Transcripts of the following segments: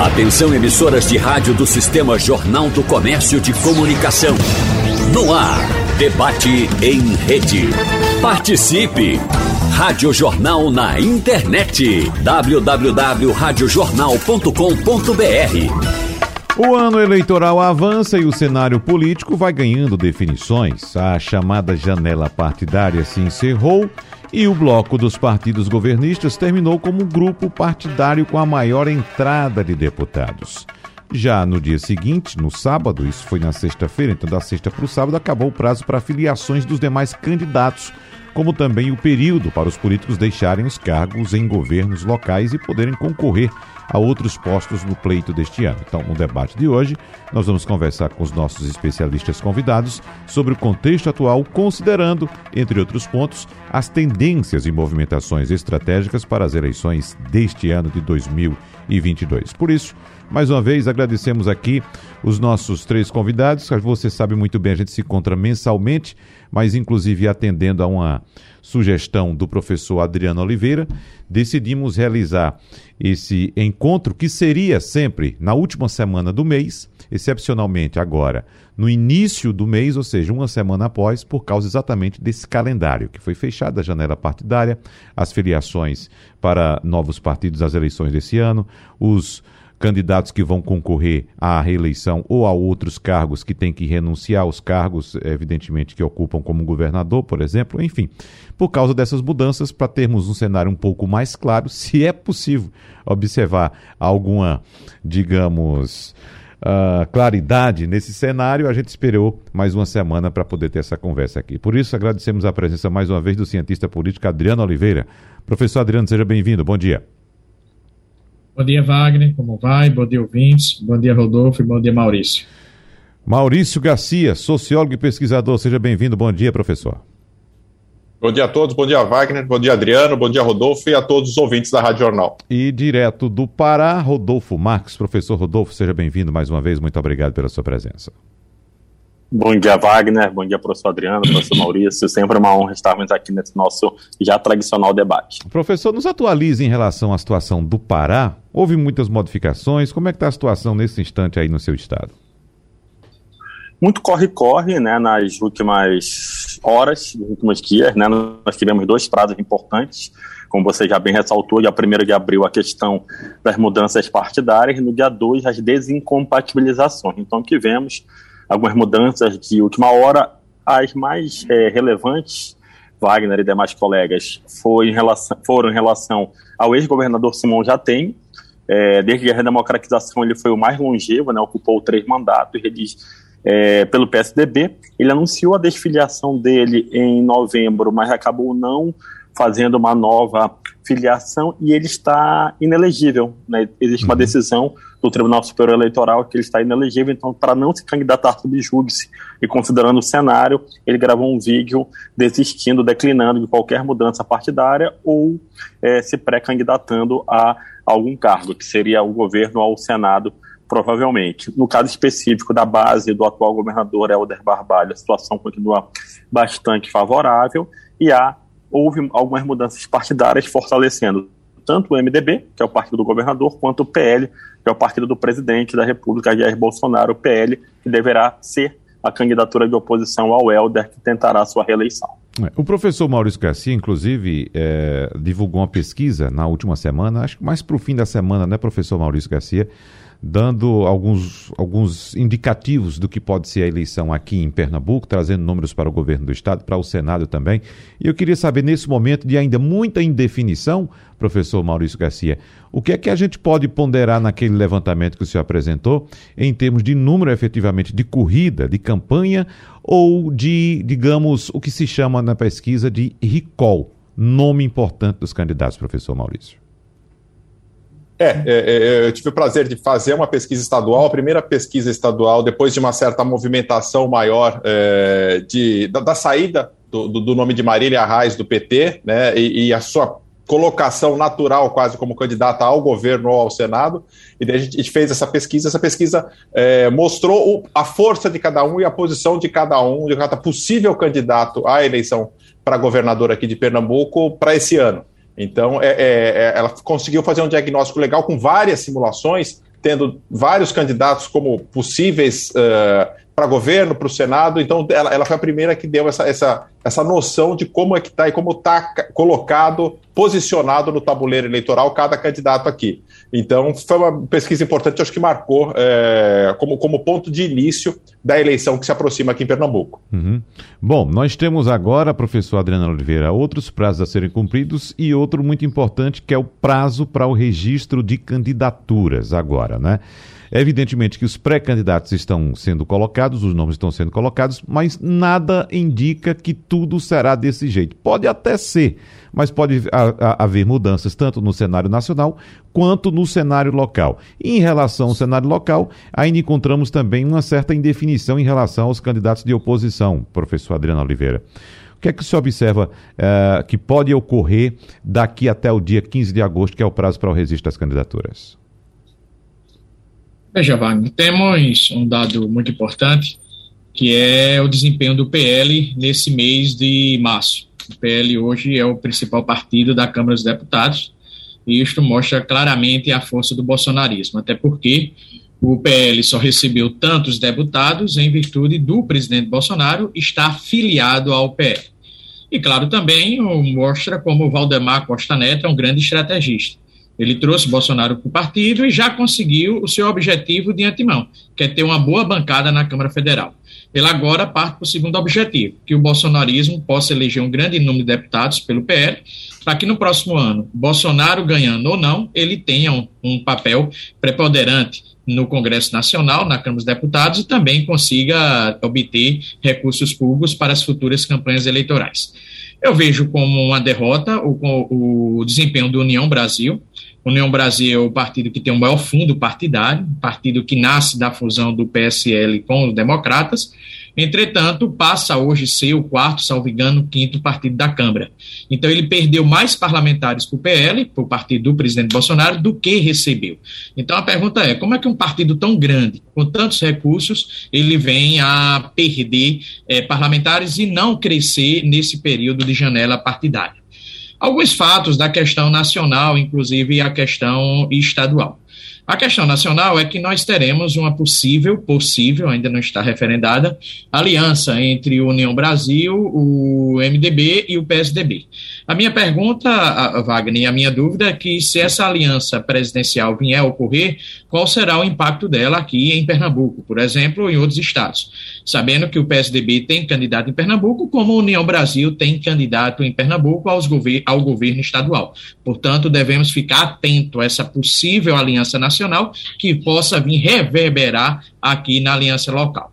Atenção emissoras de rádio do Sistema Jornal do Comércio de Comunicação. No ar, debate em rede. Participe! Rádio Jornal na internet. www.radiojornal.com.br O ano eleitoral avança e o cenário político vai ganhando definições. A chamada janela partidária se encerrou e o bloco dos partidos governistas terminou como grupo partidário com a maior entrada de deputados. Já no dia seguinte, no sábado, isso foi na sexta-feira, então da sexta para o sábado, acabou o prazo para filiações dos demais candidatos, como também o período para os políticos deixarem os cargos em governos locais e poderem concorrer a outros postos no pleito deste ano. Então, no debate de hoje, nós vamos conversar com os nossos especialistas convidados sobre o contexto atual, considerando, entre outros pontos, as tendências e movimentações estratégicas para as eleições deste ano de 2022. Por isso, mais uma vez, agradecemos aqui os nossos três convidados. Você sabe muito bem, a gente se encontra mensalmente, mas inclusive atendendo a uma sugestão do professor Adriano Oliveira, decidimos realizar esse encontro que seria sempre na última semana do mês, excepcionalmente agora no início do mês, ou seja, uma semana após, por causa exatamente desse calendário que foi fechada a janela partidária, as filiações para novos partidos às eleições desse ano, os candidatos que vão concorrer à reeleição ou a outros cargos que têm que renunciar aos cargos, evidentemente, que ocupam como governador, por exemplo, enfim, por causa dessas mudanças, para termos um cenário um pouco mais claro, se é possível observar alguma, digamos, uh, claridade nesse cenário, a gente esperou mais uma semana para poder ter essa conversa aqui. Por isso, agradecemos a presença mais uma vez do cientista político Adriano Oliveira. Professor Adriano, seja bem-vindo. Bom dia. Bom dia, Wagner. Como vai? Bom dia, ouvintes. Bom dia, Rodolfo. E bom dia, Maurício. Maurício Garcia, sociólogo e pesquisador. Seja bem-vindo. Bom dia, professor. Bom dia a todos, bom dia Wagner, bom dia Adriano, bom dia Rodolfo e a todos os ouvintes da Rádio Jornal. E direto do Pará, Rodolfo Marques. Professor Rodolfo, seja bem-vindo mais uma vez, muito obrigado pela sua presença. Bom dia, Wagner. Bom dia, professor Adriano, professor Maurício. Sempre uma honra estarmos aqui nesse nosso já tradicional debate. Professor, nos atualize em relação à situação do Pará. Houve muitas modificações. Como é que está a situação nesse instante aí no seu estado? muito corre-corre, né, nas últimas horas, nos últimos dias, né, nós tivemos dois prazos importantes, como você já bem ressaltou, dia 1 de abril a questão das mudanças partidárias, e no dia 2 as desincompatibilizações. Então tivemos algumas mudanças de última hora, as mais é, relevantes, Wagner e demais colegas, foi em relação, foram em relação ao ex-governador Simão Jatem, é, desde a redemocratização ele foi o mais longevo, né, ocupou três mandatos, ele é, pelo PSDB. Ele anunciou a desfiliação dele em novembro, mas acabou não fazendo uma nova filiação e ele está inelegível. Né? Existe uma uhum. decisão do Tribunal Superior Eleitoral que ele está inelegível, então, para não se candidatar subjúdice e considerando o cenário, ele gravou um vídeo desistindo, declinando de qualquer mudança partidária ou é, se pré-candidatando a algum cargo, que seria o governo ou o Senado provavelmente. No caso específico da base do atual governador Helder Barbalho, a situação continua bastante favorável e há, houve algumas mudanças partidárias fortalecendo tanto o MDB, que é o partido do governador, quanto o PL, que é o partido do presidente da República, Jair Bolsonaro, o PL, que deverá ser a candidatura de oposição ao Helder, que tentará sua reeleição. É, o professor Maurício Garcia, inclusive, é, divulgou uma pesquisa na última semana, acho que mais para o fim da semana, né, professor Maurício Garcia, dando alguns, alguns indicativos do que pode ser a eleição aqui em Pernambuco, trazendo números para o governo do estado, para o Senado também. E eu queria saber, nesse momento de ainda muita indefinição, professor Maurício Garcia, o que é que a gente pode ponderar naquele levantamento que o senhor apresentou, em termos de número efetivamente de corrida, de campanha, ou de, digamos, o que se chama na pesquisa de recall, nome importante dos candidatos, professor Maurício? É, é, é, eu tive o prazer de fazer uma pesquisa estadual, a primeira pesquisa estadual, depois de uma certa movimentação maior é, de, da, da saída do, do, nome de Marília Arraes do PT, né, e, e, a sua colocação natural quase como candidata ao governo ou ao Senado, e daí a gente fez essa pesquisa, essa pesquisa é, mostrou o, a força de cada um e a posição de cada um, de cada possível candidato à eleição para governador aqui de Pernambuco para esse ano. Então, é, é, é, ela conseguiu fazer um diagnóstico legal com várias simulações tendo vários candidatos como possíveis uh, para governo, para o Senado. Então, ela, ela, foi a primeira que deu essa, essa, essa noção de como é que está e como está colocado, posicionado no tabuleiro eleitoral cada candidato aqui. Então, foi uma pesquisa importante, acho que marcou é, como, como ponto de início da eleição que se aproxima aqui em Pernambuco. Uhum. Bom, nós temos agora, professor Adriano Oliveira, outros prazos a serem cumpridos e outro muito importante que é o prazo para o registro de candidaturas agora, né? Evidentemente que os pré-candidatos estão sendo colocados, os nomes estão sendo colocados, mas nada indica que tudo será desse jeito. Pode até ser, mas pode haver mudanças tanto no cenário nacional quanto no cenário local. Em relação ao cenário local, ainda encontramos também uma certa indefinição em relação aos candidatos de oposição, professor Adriano Oliveira. O que é que se observa uh, que pode ocorrer daqui até o dia 15 de agosto, que é o prazo para o registro das candidaturas? Veja, Wagner, temos um dado muito importante, que é o desempenho do PL nesse mês de março. O PL hoje é o principal partido da Câmara dos Deputados, e isto mostra claramente a força do bolsonarismo, até porque o PL só recebeu tantos deputados em virtude do presidente Bolsonaro estar filiado ao PL. E, claro, também mostra como o Valdemar Costa Neto é um grande estrategista. Ele trouxe Bolsonaro para o partido e já conseguiu o seu objetivo de antemão, que é ter uma boa bancada na Câmara Federal. Ele agora parte para o segundo objetivo, que o bolsonarismo possa eleger um grande número de deputados pelo PL, para que no próximo ano, Bolsonaro ganhando ou não, ele tenha um, um papel preponderante no Congresso Nacional, na Câmara dos Deputados, e também consiga obter recursos públicos para as futuras campanhas eleitorais. Eu vejo como uma derrota o, o desempenho do União Brasil, União Brasil é o partido que tem o maior fundo partidário, partido que nasce da fusão do PSL com os democratas, entretanto, passa hoje ser o quarto, salvo engano, quinto partido da Câmara. Então, ele perdeu mais parlamentares para o PL, para o partido do presidente Bolsonaro, do que recebeu. Então, a pergunta é: como é que um partido tão grande, com tantos recursos, ele vem a perder é, parlamentares e não crescer nesse período de janela partidária? alguns fatos da questão nacional, inclusive a questão estadual. A questão nacional é que nós teremos uma possível, possível, ainda não está referendada, aliança entre o União Brasil, o MDB e o PSDB. A minha pergunta, Wagner, a minha dúvida é que se essa aliança presidencial vier a ocorrer, qual será o impacto dela aqui em Pernambuco, por exemplo, ou em outros estados? Sabendo que o PSDB tem candidato em Pernambuco, como a União Brasil tem candidato em Pernambuco aos gover ao governo estadual. Portanto, devemos ficar atento a essa possível aliança nacional que possa vir reverberar aqui na aliança local.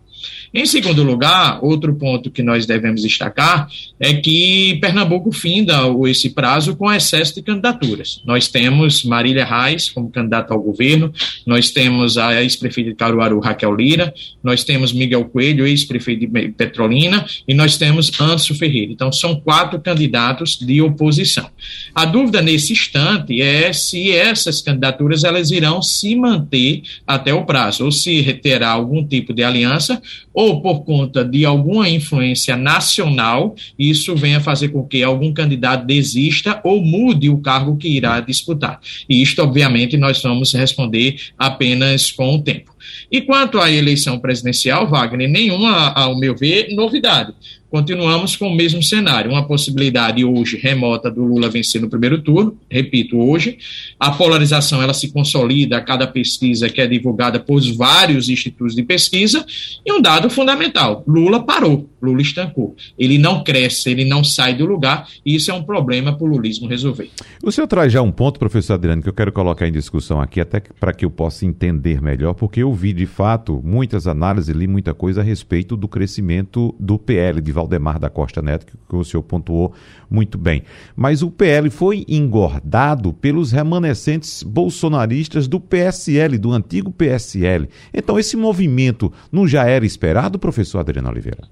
Em segundo lugar, outro ponto que nós devemos destacar é que Pernambuco finda esse prazo com excesso de candidaturas. Nós temos Marília Reis como candidata ao governo, nós temos a ex-prefeita de Caruaru, Raquel Lira, nós temos Miguel Coelho, ex-prefeito de Petrolina, e nós temos Anderson Ferreira. Então, são quatro candidatos de oposição. A dúvida nesse instante é se essas candidaturas elas irão se manter até o prazo, ou se terá algum tipo de aliança, ou por conta de alguma influência nacional, isso venha fazer com que algum candidato desista ou mude o cargo que irá disputar. E isto, obviamente, nós vamos responder apenas com o tempo. E quanto à eleição presidencial, Wagner, nenhuma, ao meu ver, novidade continuamos com o mesmo cenário, uma possibilidade hoje remota do Lula vencer no primeiro turno, repito, hoje, a polarização ela se consolida a cada pesquisa que é divulgada por vários institutos de pesquisa, e um dado fundamental, Lula parou, Lula estancou, ele não cresce, ele não sai do lugar, e isso é um problema para o lulismo resolver. O senhor traz já um ponto, professor Adriano, que eu quero colocar em discussão aqui, até para que eu possa entender melhor, porque eu vi de fato muitas análises, li muita coisa a respeito do crescimento do PL, de Valdemar da Costa Neto, que o senhor pontuou muito bem. Mas o PL foi engordado pelos remanescentes bolsonaristas do PSL, do antigo PSL. Então, esse movimento não já era esperado, professor Adriano Oliveira?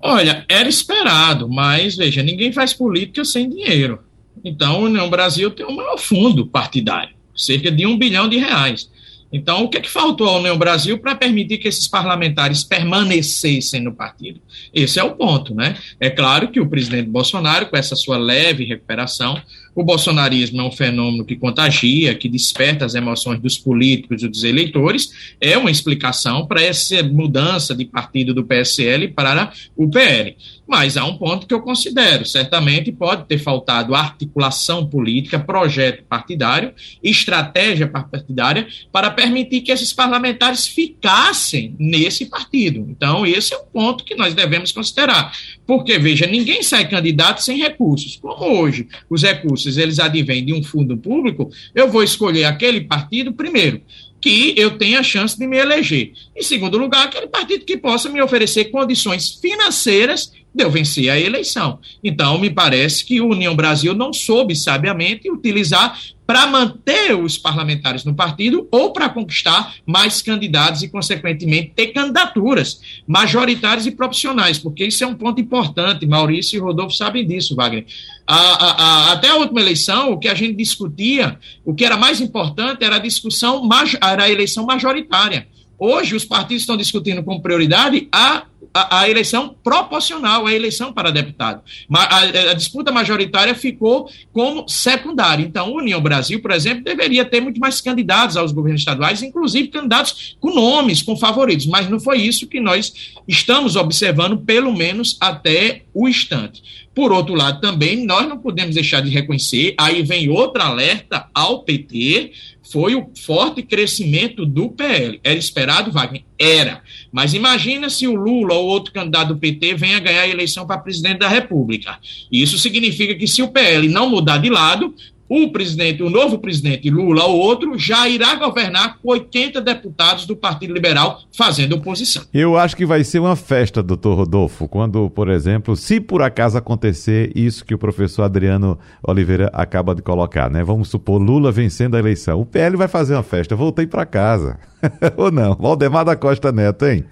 Olha, era esperado, mas veja, ninguém faz política sem dinheiro. Então, o Brasil tem o maior fundo partidário, cerca de um bilhão de reais. Então, o que, é que faltou à União Brasil para permitir que esses parlamentares permanecessem no partido? Esse é o ponto, né? É claro que o presidente Bolsonaro, com essa sua leve recuperação, O bolsonarismo é um fenômeno que contagia, que desperta as emoções dos políticos e dos eleitores, é uma explicação para essa mudança de partido do PSL para o PL. Mas há um ponto que eu considero: certamente pode ter faltado articulação política, projeto partidário, estratégia partidária para permitir que esses parlamentares ficassem nesse partido. Então, esse é um ponto que nós devemos considerar. Porque, veja, ninguém sai candidato sem recursos. Como hoje os recursos eles advêm de um fundo público, eu vou escolher aquele partido primeiro que eu tenha a chance de me eleger. Em segundo lugar, aquele partido que possa me oferecer condições financeiras de eu vencer a eleição. Então, me parece que o União Brasil não soube sabiamente utilizar para manter os parlamentares no partido ou para conquistar mais candidatos e, consequentemente, ter candidaturas majoritárias e proporcionais, porque isso é um ponto importante. Maurício e Rodolfo sabem disso, Wagner. A, a, a, até a última eleição, o que a gente discutia, o que era mais importante era a discussão, era a eleição majoritária. Hoje, os partidos estão discutindo como prioridade a, a, a eleição proporcional, a eleição para deputado. A, a, disputa majoritária ficou como secundária. Então, União Brasil, por exemplo, deveria ter muito mais candidatos aos governos estaduais, inclusive candidatos com nomes, com favoritos. Mas não foi isso que nós estamos observando, pelo menos até o instante. Por outro lado, também nós não podemos deixar de reconhecer, aí vem outro alerta ao PT, foi o forte crescimento do PL. Era esperado, Wagner? Era. Mas imagina se o Lula ou outro candidato do PT venha ganhar a eleição para presidente da República. Isso significa que se o PL não mudar de lado, o presidente, o novo presidente Lula ou outro, já irá governar com 80 deputados do Partido Liberal fazendo oposição. Eu acho que vai ser uma festa, doutor Rodolfo, quando, por exemplo, se por acaso acontecer isso que o professor Adriano Oliveira acaba de colocar, né? Vamos supor Lula vencendo a eleição. O PL vai fazer uma festa, voltei para casa. ou não? Valdemar da Costa Neto, hein?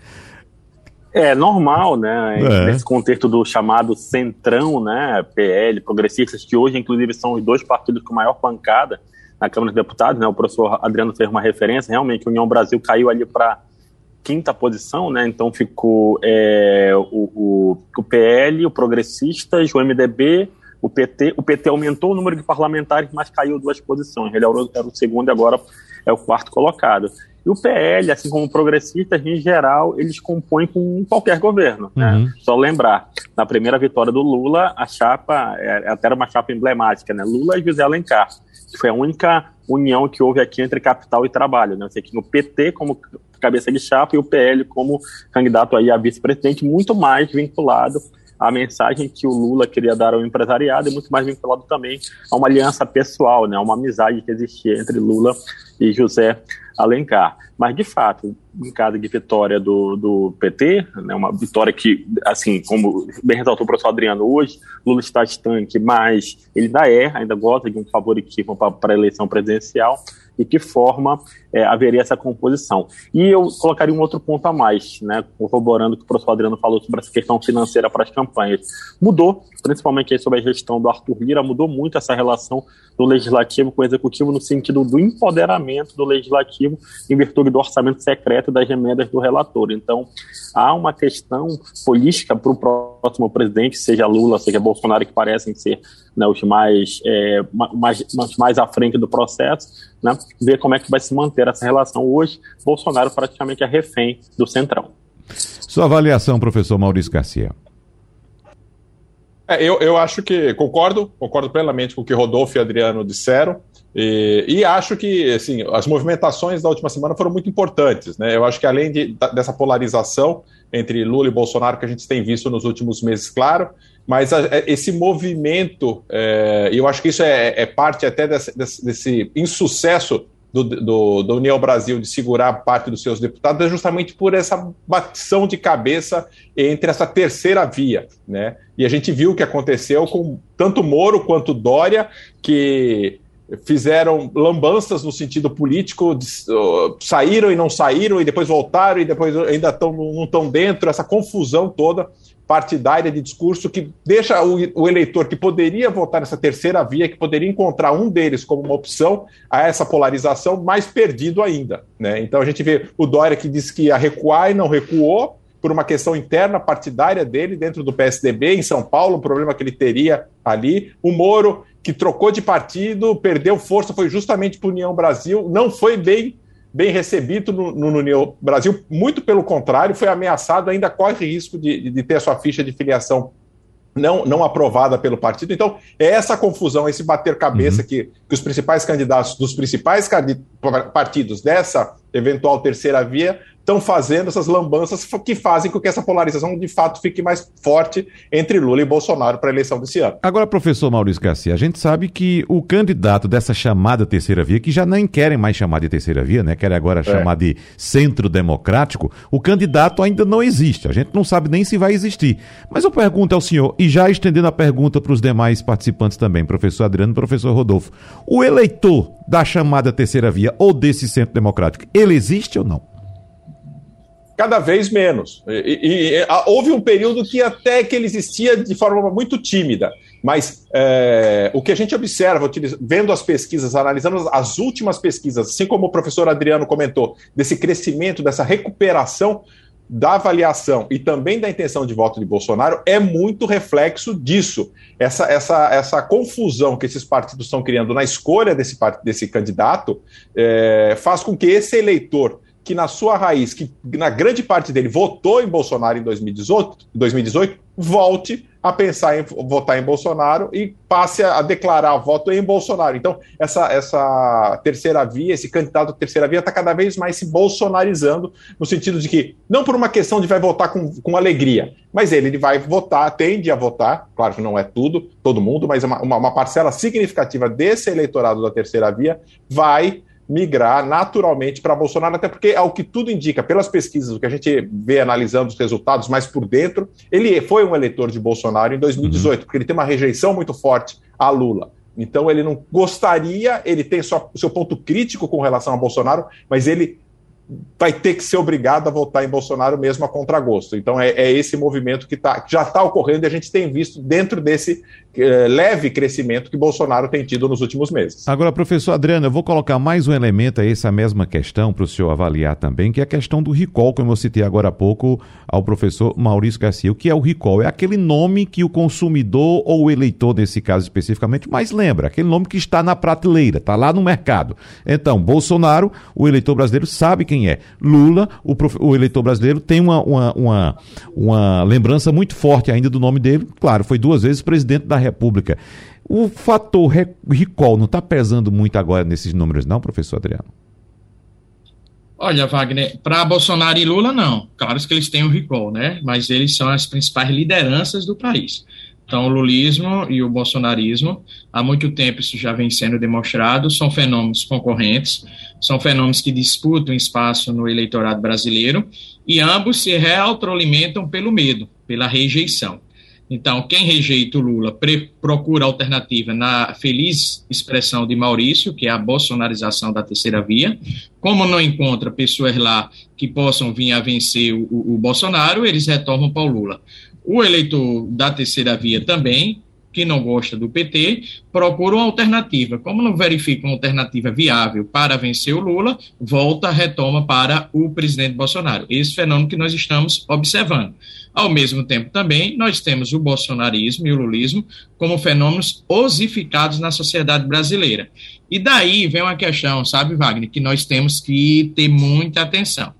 É normal, né? É. Nesse contexto do chamado centrão, né? PL, progressistas, que hoje, inclusive, são os dois partidos com maior pancada na Câmara dos Deputados, né? O professor Adriano fez uma referência, realmente, a União Brasil caiu ali para quinta posição, né? Então ficou é, o, o, o, PL, o Progressistas, o MDB, o PT. O PT aumentou o número de parlamentares, mas caiu duas posições. Ele era o, era o segundo e agora é o quarto colocado. E o PL, assim como progressistas, em geral, eles compõem com qualquer governo. Né? Uhum. Só lembrar, na primeira vitória do Lula, a chapa, é, até era uma chapa emblemática, né? Lula e José Alencar, que foi a única união que houve aqui entre capital e trabalho. Né? Você tinha o PT como cabeça de chapa e o PL como candidato aí a vice-presidente, muito mais vinculado à mensagem que o Lula queria dar ao empresariado e muito mais vinculado também a uma aliança pessoal, né, uma amizade que existia entre Lula e José Alencar. Mas, de fato, em caso de vitória do, do PT, né, uma vitória que, assim, como bem ressaltou o professor Adriano hoje, Lula está distante, mas ele ainda é, ainda gosta de um favoritismo para a eleição presidencial e que forma é, haveria essa composição. E eu colocaria um outro ponto a mais, né, corroborando o que o professor Adriano falou sobre essa questão financeira para as campanhas. Mudou, principalmente sobre a gestão do Arthur Lira, mudou muito essa relação do legislativo com o executivo no sentido do empoderamento do legislativo em virtude do orçamento secreto das emendas do relator. Então, há uma questão política para o próximo presidente, seja Lula, seja Bolsonaro, que parecem ser né, os mais, é, mais, mais à frente do processo, né, ver como é que vai se manter essa relação. Hoje, Bolsonaro praticamente é refém do Centrão. Sua avaliação, professor Maurício Garcia. É, eu, eu acho que concordo, concordo plenamente com o que Rodolfo e Adriano disseram. E, e, acho que assim, as movimentações da última semana foram muito importantes. Né? Eu acho que além de, dessa polarização entre Lula e Bolsonaro que a gente tem visto nos últimos meses, claro, mas a, é, esse movimento, é, e é, eu acho que isso é, é parte até desse, desse, desse insucesso do, do, do, União Brasil de segurar parte dos seus deputados é justamente por essa batição de cabeça entre essa terceira via, né? E a gente viu o que aconteceu com tanto Moro quanto Dória, que fizeram lambanças no sentido político, de, uh, saíram e não saíram, e depois voltaram, e depois ainda tão, não estão dentro, essa confusão toda partidária de discurso que deixa o, o, eleitor que poderia votar nessa terceira via, que poderia encontrar um deles como uma opção a essa polarização, mais perdido ainda. Né? Então a gente vê o Dória que disse que ia recuar e não recuou, por uma questão interna partidária dele dentro do PSDB em São Paulo, um problema que ele teria ali. O Moro que trocou de partido, perdeu força, foi justamente para União Brasil, não foi bem bem recebido no, no, União Brasil, muito pelo contrário, foi ameaçado, ainda corre risco de, de ter a sua ficha de filiação não, não aprovada pelo partido. Então, é essa confusão, esse bater cabeça uhum. que, que os principais candidatos dos principais partidos dessa eventual terceira via estão fazendo essas lambanças que fazem com que essa polarização de fato fique mais forte entre Lula e Bolsonaro para a eleição desse ano. Agora, professor Maurício Garcia, a gente sabe que o candidato dessa chamada terceira via, que já nem querem mais chamar de terceira via, né? Querem agora é. chamar de centro democrático, o candidato ainda não existe. A gente não sabe nem se vai existir. Mas eu pergunto ao senhor, e já estendendo a pergunta para os demais participantes também, professor Adriano e professor Rodolfo, o eleitor da chamada terceira via ou desse centro democrático, ele existe ou não? Cada vez menos. E, e, e, houve um período que até que ele existia de forma muito tímida, mas é, o que a gente observa, vendo as pesquisas, analisando as últimas pesquisas, assim como o professor Adriano comentou, desse crescimento, dessa recuperação da avaliação e também da intenção de voto de Bolsonaro, é muito reflexo disso. Essa, essa, essa confusão que esses partidos estão criando na escolha desse, desse candidato é, faz com que esse eleitor que na sua raiz, que na grande parte dele votou em Bolsonaro em 2018, 2018 volte a pensar em votar em Bolsonaro e passe a, declarar voto em Bolsonaro. Então, essa, essa terceira via, esse candidato terceira via está cada vez mais se bolsonarizando, no sentido de que, não por uma questão de vai votar com, com alegria, mas ele, ele vai votar, tende a votar, claro que não é tudo, todo mundo, mas uma, uma, uma parcela significativa desse eleitorado da terceira via vai migrar naturalmente para Bolsonaro, até porque, ao que tudo indica, pelas pesquisas, o que a gente vê analisando os resultados mais por dentro, ele foi um eleitor de Bolsonaro em 2018, uhum. porque ele tem uma rejeição muito forte a Lula. Então ele não gostaria, ele tem só o seu ponto crítico com relação a Bolsonaro, mas ele vai ter que ser obrigado a votar em Bolsonaro mesmo a contragosto. Então é, é esse movimento que, tá, já está ocorrendo e a gente tem visto dentro desse é, leve crescimento que Bolsonaro tem tido nos últimos meses. Agora, professor Adriano, eu vou colocar mais um elemento a essa mesma questão para o senhor avaliar também, que é a questão do recall, como eu citei agora há pouco ao professor Maurício Garcia. O que é o recall? É aquele nome que o consumidor ou o eleitor, nesse caso especificamente, mais lembra, aquele nome que está na prateleira, está lá no mercado. Então, Bolsonaro, o eleitor brasileiro sabe quem quem é. Lula, o, o eleitor brasileiro, tem uma, uma, uma, uma lembrança muito forte ainda do nome dele. Claro, foi duas vezes presidente da República. O fator recall não está pesando muito agora nesses números, não, professor Adriano? Olha, Wagner, para Bolsonaro e Lula, não. Claro que eles têm o recall, né? Mas eles são as principais lideranças do país. Então, o lulismo e o bolsonarismo, há muito tempo isso já vem sendo demonstrado, são fenômenos concorrentes, são fenômenos que disputam espaço no eleitorado brasileiro e ambos se retroalimentam pelo medo, pela rejeição. Então, quem rejeita o Lula procura alternativa na feliz expressão de Maurício, que é a bolsonarização da terceira via. Como não encontra pessoas lá que possam vir a vencer o, o Bolsonaro, eles retornam para o Lula. O eleitor da terceira via também, que não gosta do PT, procura uma alternativa. Como não verifica uma alternativa viável para vencer o Lula, volta, retoma para o presidente Bolsonaro. Esse fenômeno que nós estamos observando. Ao mesmo tempo, também, nós temos o bolsonarismo e o lulismo como fenômenos osificados na sociedade brasileira. E daí vem uma questão, sabe, Wagner, que nós temos que ter muita atenção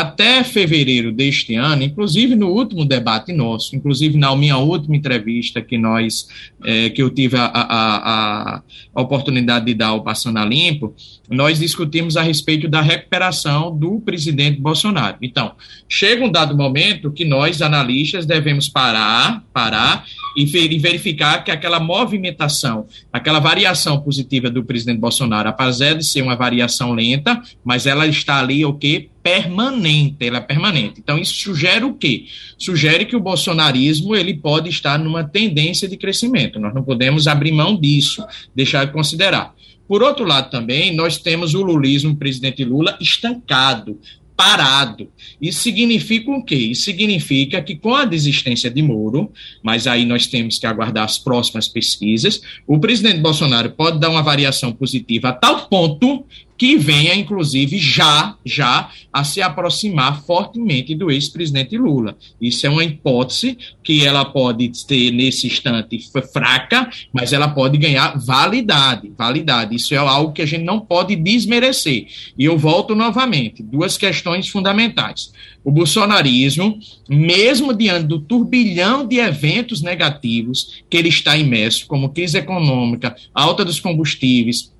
até fevereiro deste ano, inclusive no último debate nosso, inclusive na minha última entrevista que nós, é, que eu tive a, a, a, oportunidade de dar ao Passando a Limpo, nós discutimos a respeito da recuperação do presidente Bolsonaro. Então, chega um dado momento que nós, analistas, devemos parar, parar e verificar que aquela movimentação, aquela variação positiva do presidente Bolsonaro, apesar de ser uma variação lenta, mas ela está ali o que permanente, ela é permanente. Então isso sugere o quê? Sugere que o bolsonarismo ele pode estar numa tendência de crescimento. Nós não podemos abrir mão disso, deixar de considerar. Por outro lado, também, nós temos o lulismo, presidente Lula, estancado parado. Isso significa o quê? Isso significa que com a desistência de Moro, mas aí nós temos que aguardar as próximas pesquisas, o presidente Bolsonaro pode dar uma variação positiva a tal ponto que venha, inclusive, já, já a se aproximar fortemente do ex-presidente Lula. Isso é uma hipótese que ela pode ter, nesse instante, fraca, mas ela pode ganhar validade, validade. Isso é algo que a gente não pode desmerecer. E eu volto novamente, duas questões fundamentais. O bolsonarismo, mesmo diante do turbilhão de eventos negativos que ele está imerso, como crise econômica, alta dos combustíveis,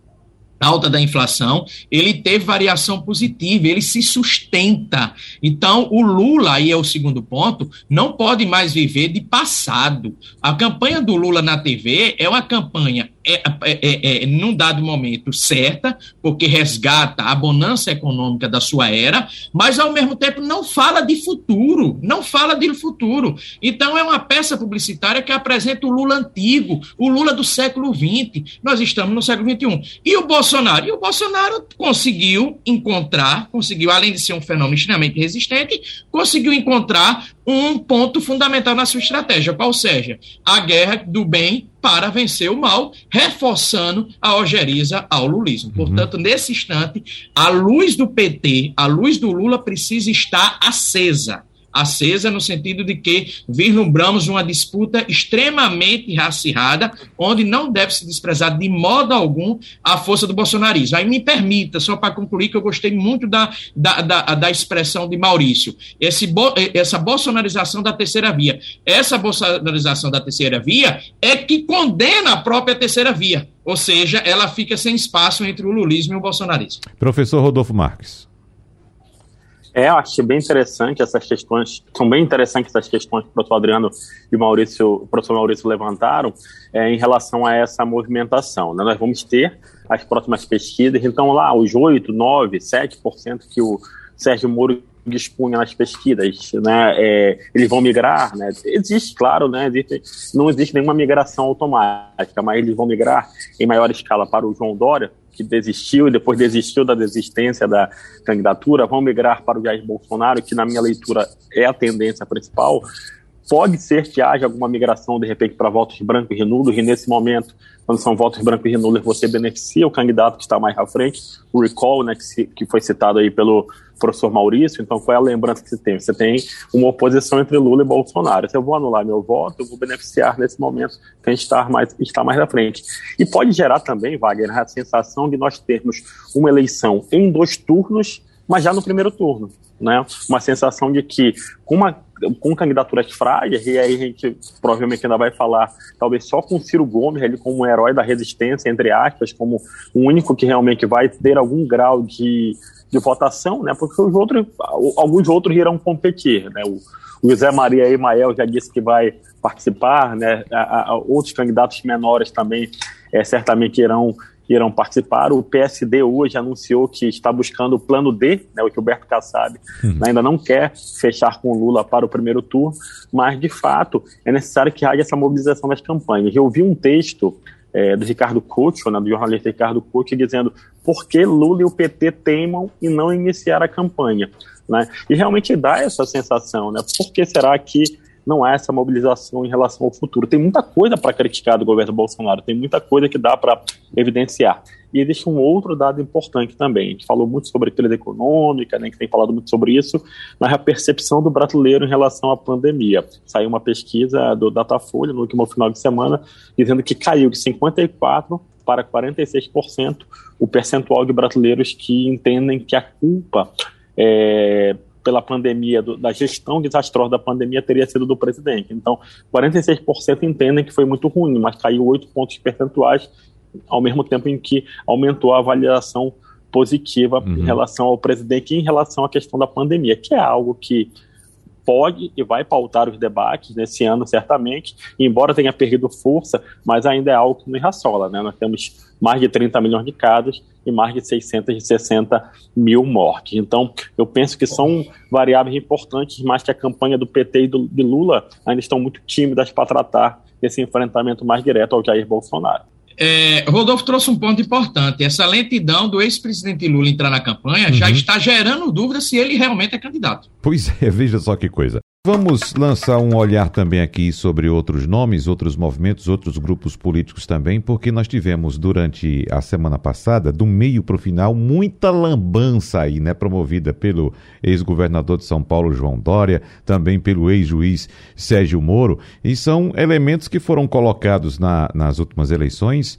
alta da inflação, ele teve variação positiva, ele se sustenta. Então, o Lula, aí é o segundo ponto, não pode mais viver de passado. A campanha do Lula na TV é uma campanha é, é, é, é, num dado momento certa, porque resgata a bonança econômica da sua era, mas ao mesmo tempo não fala de futuro, não fala de futuro. Então é uma peça publicitária que apresenta o Lula antigo, o Lula do século XX. Nós estamos no século XXI. E o Bolsonaro? E o Bolsonaro conseguiu encontrar, conseguiu, além de ser um fenômeno extremamente resistente, conseguiu encontrar um ponto fundamental na sua estratégia, qual seja a guerra do bem para vencer o mal, reforçando a ojeriza ao lulismo. Uhum. Portanto, nesse instante, a luz do PT, a luz do Lula precisa estar acesa acesa no sentido de que vislumbramos uma disputa extremamente acirrada, onde não deve se desprezar de modo algum a força do bolsonarismo. Aí me permita, só para concluir, que eu gostei muito da, da, da, da expressão de Maurício, esse, essa bolsonarização da terceira via. Essa bolsonarização da terceira via é que condena a própria terceira via, ou seja, ela fica sem espaço entre o lulismo e o bolsonarismo. Professor Rodolfo Marques. É, eu achei bem interessante essas questões, são bem interessantes essas questões que o professor Adriano e o, Maurício, o professor Maurício levantaram é, em relação a essa movimentação. Né? Nós vamos ter as próximas pesquisas, então lá os 8, 9, 7% que o Sérgio Moro dispunha nas pesquisas, né, é, eles vão migrar, né, existe, claro, né, existe, não existe nenhuma migração automática, mas eles vão migrar em maior escala para o João Dória, que desistiu e depois desistiu da desistência da candidatura, vão migrar para o Jair Bolsonaro, que na minha leitura é a tendência principal. Pode ser que haja alguma migração, de repente, para votos brancos e nulos, e nesse momento, quando são votos brancos e nulos, você beneficia o candidato que está mais à frente, o recall, né, que, se, que foi citado aí pelo professor Maurício, então qual é a lembrança que você tem? Você tem uma oposição entre Lula e Bolsonaro. Se eu vou anular meu voto, eu vou beneficiar nesse momento quem está mais, está mais à frente. E pode gerar também, Wagner, a sensação de nós termos uma eleição em dois turnos, mas já no primeiro turno. Né? Uma sensação de que, com, uma, com candidaturas frágeis, e aí a gente provavelmente ainda vai falar, talvez só com Ciro Gomes, ele como um herói da resistência, entre aspas, como o único que realmente vai ter algum grau de de votação, né? Porque os outros, alguns outros irão competir, né? O, o José Maria Emael já disse que vai participar, né? A, a, outros candidatos menores também é, certamente irão irão participar. O PSD hoje anunciou que está buscando o plano D, né, o que o Berto Kassab uhum. ainda não quer fechar com o Lula para o primeiro turno, mas de fato é necessário que haja essa mobilização das campanhas. Eu vi um texto é, do Ricardo Couto, né, do jornalista Ricardo Couto, dizendo por que Lula e o PT teimam em não iniciar a campanha. Né? E realmente dá essa sensação, né? Por que será que não há essa mobilização em relação ao futuro? Tem muita coisa para criticar do governo Bolsonaro, tem muita coisa que dá para evidenciar. E existe um outro dado importante também. A gente falou muito sobre crise econômica, né, que tem falado muito sobre isso, mas a percepção do brasileiro em relação à pandemia. Saiu uma pesquisa do Datafolha no último final de semana dizendo que caiu de 54 para 46% o percentual de brasileiros que entendem que a culpa é, pela pandemia, do, da gestão desastrosa da pandemia, teria sido do presidente. Então, 46% entendem que foi muito ruim, mas caiu 8 pontos percentuais ao mesmo tempo em que aumentou a avaliação positiva uhum. em relação ao presidente e em relação à questão da pandemia, que é algo que pode e vai pautar os debates nesse ano, certamente, embora tenha perdido força, mas ainda é algo que nos rassola. Né? Nós temos mais de 30 milhões de casos e mais de 660 mil mortes. Então, eu penso que são variáveis importantes, mas que a campanha do PT e do, de Lula ainda estão muito tímidas para tratar esse enfrentamento mais direto ao Jair Bolsonaro. É, Rodolfo trouxe um ponto importante. Essa lentidão do ex-presidente Lula entrar na campanha uhum. já está gerando dúvida se ele realmente é candidato. Pois é, veja só que coisa. Vamos lançar um olhar também aqui sobre outros nomes, outros movimentos, outros grupos políticos também, porque nós tivemos durante a semana passada, do meio para o final, muita lambança aí, né? Promovida pelo ex-governador de São Paulo, João Dória, também pelo ex-juiz Sérgio Moro, e são elementos que foram colocados na, nas últimas eleições,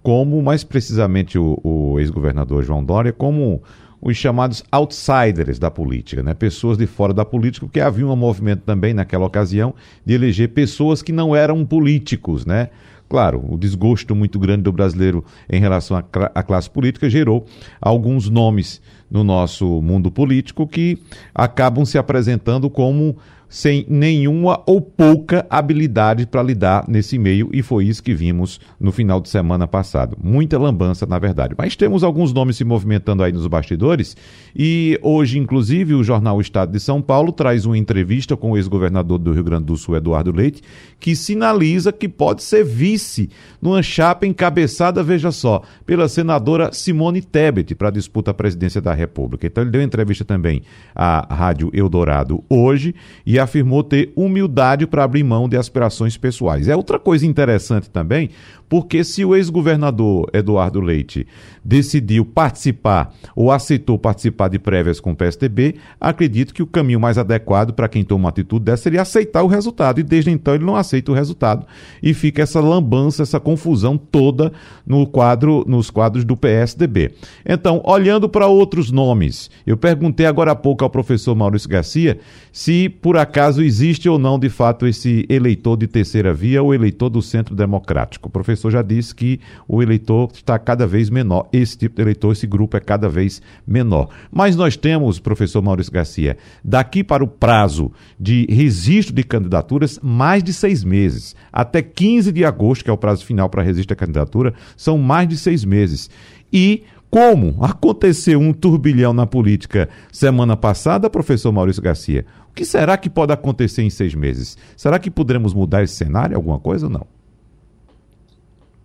como, mais precisamente, o, o ex-governador João Dória, como os chamados outsiders da política, né? pessoas de fora da política, porque havia um movimento também naquela ocasião de eleger pessoas que não eram políticos, né? Claro, o desgosto muito grande do brasileiro em relação à classe política gerou alguns nomes no nosso mundo político que acabam se apresentando como sem nenhuma ou pouca habilidade para lidar nesse meio, e foi isso que vimos no final de semana passado. Muita lambança, na verdade. Mas temos alguns nomes se movimentando aí nos bastidores, e hoje, inclusive, o jornal Estado de São Paulo traz uma entrevista com o ex-governador do Rio Grande do Sul, Eduardo Leite, que sinaliza que pode ser vice numa chapa encabeçada, veja só, pela senadora Simone Tebet para disputa à presidência da República. Então, ele deu entrevista também à Rádio Eldorado hoje e a afirmou ter humildade para abrir mão de aspirações pessoais. É outra coisa interessante também, porque se o ex-governador Eduardo Leite decidiu participar ou aceitou participar de prévias com o PSDB, acredito que o caminho mais adequado para quem toma uma atitude dessa seria aceitar o resultado. E desde então ele não aceita o resultado e fica essa lambança, essa confusão toda no quadro, nos quadros do PSDB. Então, olhando para outros nomes, eu perguntei agora há pouco ao professor Maurício Garcia se por acaso existe ou não de fato esse eleitor de terceira via ou eleitor do centro democrático. O professor já disse que o eleitor está cada vez menor esse tipo de eleitor, esse grupo é cada vez menor. Mas nós temos, professor Maurício Garcia, daqui para o prazo de registro de candidaturas, mais de seis meses. Até 15 de agosto, que é o prazo final para registro da candidatura, são mais de seis meses. E como aconteceu um turbilhão na política semana passada, professor Maurício Garcia, o que será que pode acontecer em seis meses? Será que poderemos mudar esse cenário, alguma coisa ou não?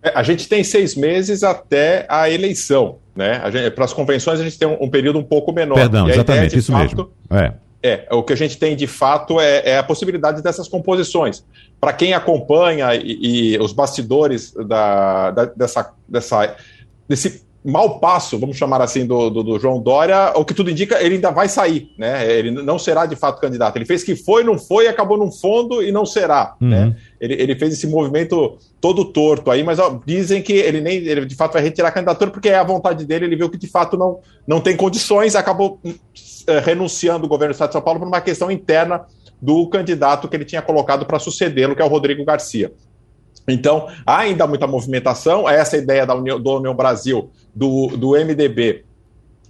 É, a gente tem seis meses até a eleição, né? Para as convenções a gente tem um, um, período um pouco menor. Perdão, exatamente, isso fato, mesmo. É. É, o que a gente tem de fato é, é a possibilidade dessas composições. Para quem acompanha e, e os bastidores da, da, dessa, dessa, desse mau passo, vamos chamar assim, do, do, do, João Dória, o que tudo indica, ele ainda vai sair, né? Ele não será de fato candidato. Ele fez que foi, não foi, acabou num fundo e não será, uhum. né? Ele, ele, fez esse movimento todo torto aí, mas ó, dizem que ele nem, ele de fato vai retirar a candidatura porque é a vontade dele, ele viu que de fato não, não tem condições, acabou é, renunciando o governo do Estado de São Paulo por uma questão interna do candidato que ele tinha colocado para sucedê-lo, que é o Rodrigo Garcia. Então, há ainda muita movimentação, essa ideia da União, do União Brasil, do, do MDB,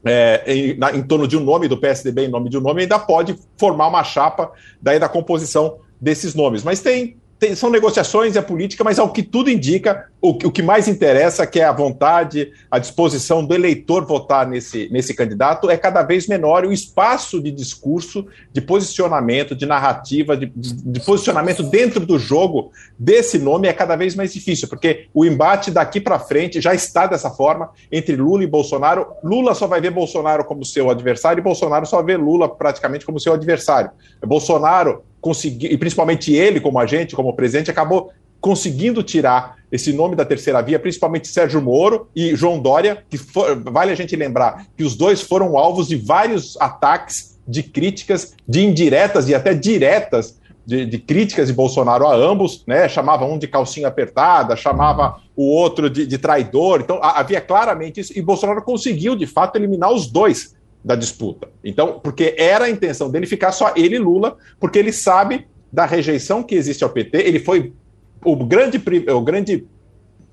é, em, na, em, torno de um nome, do PSDB em nome de um nome, ainda pode formar uma chapa daí da composição desses nomes. Mas tem tem, são negociações, é política, mas ao que tudo indica, o, o, que mais interessa, que é a vontade, a disposição do eleitor votar nesse, nesse candidato, é cada vez menor e o espaço de discurso, de posicionamento, de narrativa, de, de, de posicionamento dentro do jogo desse nome é cada vez mais difícil, porque o embate daqui para frente já está dessa forma entre Lula e Bolsonaro. Lula só vai ver Bolsonaro como seu adversário e Bolsonaro só vê Lula praticamente como seu adversário. Bolsonaro conseguiu, e principalmente ele, como agente, como presidente, acabou conseguindo tirar esse nome da terceira via, principalmente Sérgio Moro e João Dória, que for, vale a gente lembrar que os dois foram alvos de vários ataques, de críticas, de indiretas e até diretas de, de, críticas de Bolsonaro a ambos, né? Chamava um de calcinha apertada, chamava o outro de, de traidor. Então havia claramente isso, e Bolsonaro conseguiu, de fato, eliminar os dois da disputa. Então, porque era a intenção dele ficar só ele Lula, porque ele sabe da rejeição que existe ao PT, ele foi o grande, o grande,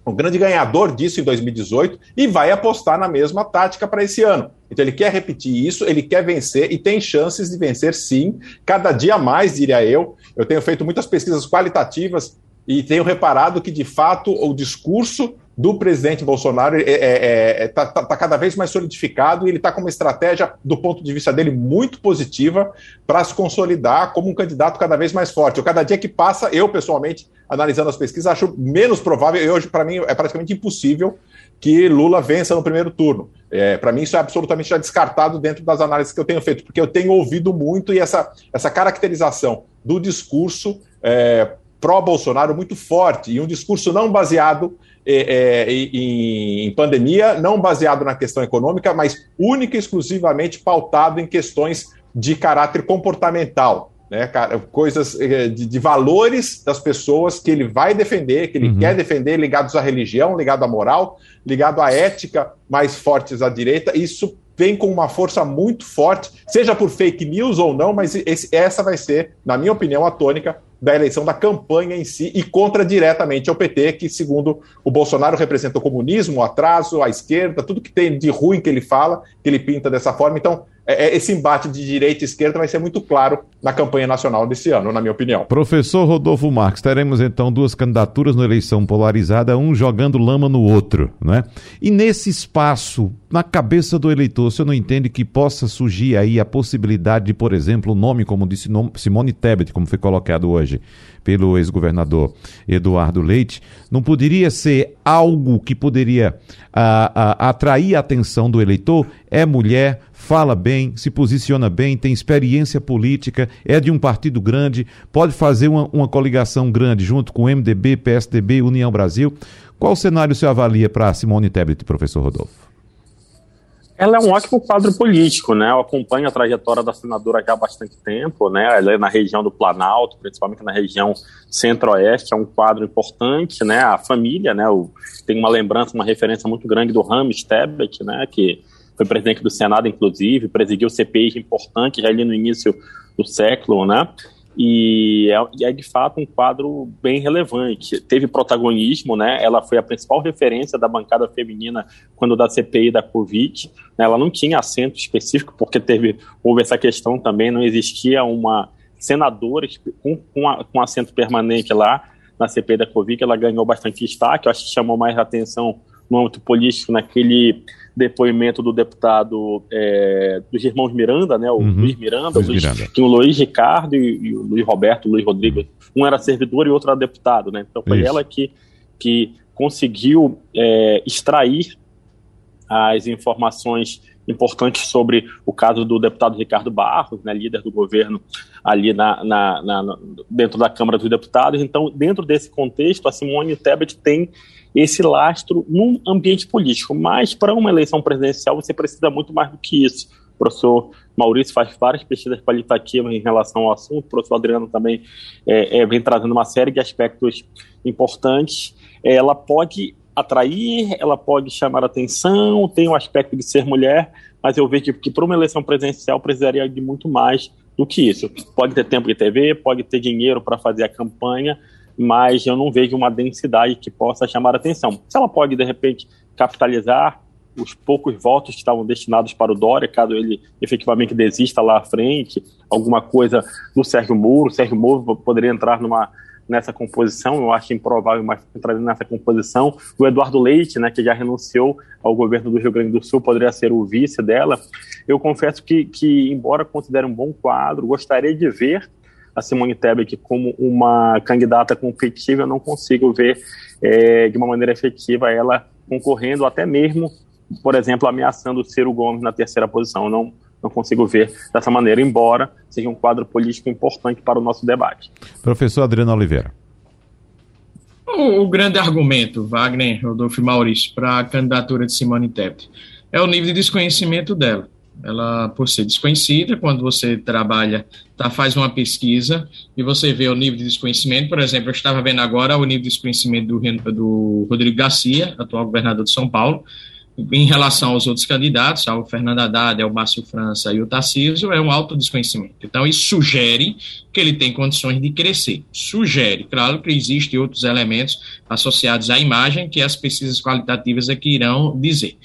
o grande ganhador disso em 2018 e vai apostar na mesma tática para esse ano. Então ele quer repetir isso, ele quer vencer e tem chances de vencer sim, cada dia mais, diria eu. Eu tenho feito muitas pesquisas qualitativas e tenho reparado que, de fato, o discurso do presidente Bolsonaro está é, é, é tá, tá, tá, cada vez mais solidificado e ele está com uma estratégia, do ponto de vista dele, muito positiva para se consolidar como um candidato cada vez mais forte. Eu, cada dia que passa, eu, pessoalmente, analisando as pesquisas, acho menos provável, e hoje, para mim, é praticamente impossível que Lula vença no primeiro turno. É, para mim, isso é absolutamente já descartado dentro das análises que eu tenho feito, porque eu tenho ouvido muito e essa, essa caracterização do discurso é, pró-Bolsonaro muito forte e um discurso não baseado é, é, em, em, pandemia, não baseado na questão econômica, mas única e exclusivamente pautado em questões de caráter comportamental. Né, coisas é, de, de, valores das pessoas que ele vai defender, que ele uhum. quer defender, ligados à religião, ligado à moral, ligado à ética mais fortes à direita. Isso vem com uma força muito forte, seja por fake news ou não, mas esse, essa vai ser, na minha opinião, a tônica da eleição, da campanha em si e contra diretamente ao PT, que, segundo o Bolsonaro, representa o comunismo, o atraso, a esquerda, tudo que tem de ruim que ele fala, que ele pinta dessa forma. Então, é, é, esse embate de direita e esquerda vai ser muito claro na campanha nacional desse ano, na minha opinião. Professor Rodolfo Marques, teremos então duas candidaturas na eleição polarizada, um jogando lama no outro, né? E nesse espaço, na cabeça do eleitor, você não entende que possa surgir aí a possibilidade de, por exemplo, um nome como disse Simone Tebet, como foi colocado hoje pelo ex-governador Eduardo Leite, não poderia ser algo que poderia a, a, atrair a atenção do eleitor? É mulher, fala bem, se posiciona bem, tem experiência política, é de um partido grande, pode fazer uma, uma coligação grande junto com MDB, PSDB, União Brasil. Qual cenário você avalia para Simone Tebet, professor Rodolfo? Ela é um ótimo quadro político, né? Eu acompanho a trajetória da senadora já há bastante tempo, né? Ela é na região do Planalto, principalmente na região centro-oeste, é um quadro importante, né? A família, né? O, tem uma lembrança, uma referência muito grande do Rames Tebet, né? Que foi presidente do Senado, inclusive, presidiu CPIs importantes ali no início do século, né? E é, é, de fato um quadro bem relevante. Teve protagonismo, né? Ela foi a principal referência da bancada feminina quando da CPI da Covid. Né? Ela não tinha assento específico porque teve houve essa questão também. Não existia uma senadora com, com, a, com assento permanente lá na CPI da Covid. Ela ganhou bastante destaque. Eu acho que chamou mais atenção no âmbito político naquele depoimento do deputado é, dos irmãos Miranda, né, o uhum. Luiz Miranda, Luiz Miranda. Tinha o Luiz Ricardo e, e, o Luiz Roberto, o Luiz Rodrigo. Um era servidor e outro era deputado, né? Então foi Isso. ela que, que conseguiu é, extrair as informações importantes sobre o caso do deputado Ricardo Barros, né, líder do governo ali na, na, na, dentro da Câmara dos Deputados. Então, dentro desse contexto, a Simone Tebet tem esse lastro num ambiente político. Mas para uma eleição presidencial você precisa muito mais do que isso. O professor Maurício faz várias pesquisas qualitativas em relação ao assunto, o professor Adriano também é, é, vem trazendo uma série de aspectos importantes. Ela pode atrair, ela pode chamar atenção, tem o aspecto de ser mulher, mas eu vejo que para uma eleição presidencial precisaria de muito mais do que isso. Pode ter tempo de TV, pode ter dinheiro para fazer a campanha, mas eu não vejo uma densidade que possa chamar atenção. Se ela pode, de repente, capitalizar os poucos votos que estavam destinados para o Dória, caso ele efetivamente desista lá à frente, alguma coisa no Sérgio Moro, o Sérgio Moro poderia entrar numa nessa composição, eu acho improvável, mas nessa composição. O Eduardo Leite, né, que já renunciou ao governo do Rio Grande do Sul, poderia ser o vice dela. Eu confesso que, que embora considere um bom quadro, gostaria de ver a Simone Tebet como uma candidata competitiva, eu não consigo ver é, de uma maneira efetiva ela concorrendo, até mesmo, por exemplo, ameaçando o Ciro Gomes na terceira posição. Eu não, não consigo ver dessa maneira, embora seja um quadro político importante para o nosso debate. Professor Adriano Oliveira. O, o grande argumento, Wagner, Rodolfo e Maurício, para a candidatura de Simone Tebet é o nível de desconhecimento dela ela por ser desconhecida, quando você trabalha, tá, faz uma pesquisa e você vê o nível de desconhecimento, por exemplo, eu estava vendo agora o nível de desconhecimento do, do Rodrigo Garcia, atual governador de São Paulo, em relação aos outros candidatos, ao Fernando Haddad, ao Márcio França e o Tarcísio, é um alto desconhecimento. Então, isso sugere que ele tem condições de crescer. Sugere. Claro que existem outros elementos associados à imagem que as pesquisas qualitativas aqui irão dizer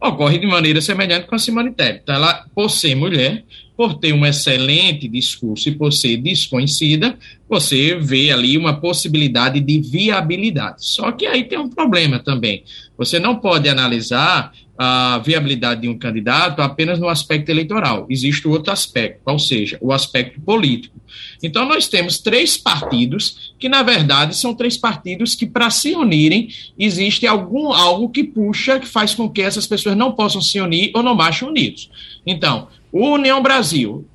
ocorre de maneira semelhante com a Simone Tebet. Então, ela, por ser mulher, por ter um excelente discurso e por ser desconhecida, você vê ali uma possibilidade de viabilidade. Só que aí tem um problema também. Você não pode analisar a viabilidade de um candidato apenas no aspecto eleitoral. Existe outro aspecto, ou seja, o aspecto político. Então, nós temos três partidos que, na verdade, são três partidos que, para se unirem, existe algum algo que puxa, que faz com que essas pessoas não possam se unir ou não marchem unidos. Então, o União Brasil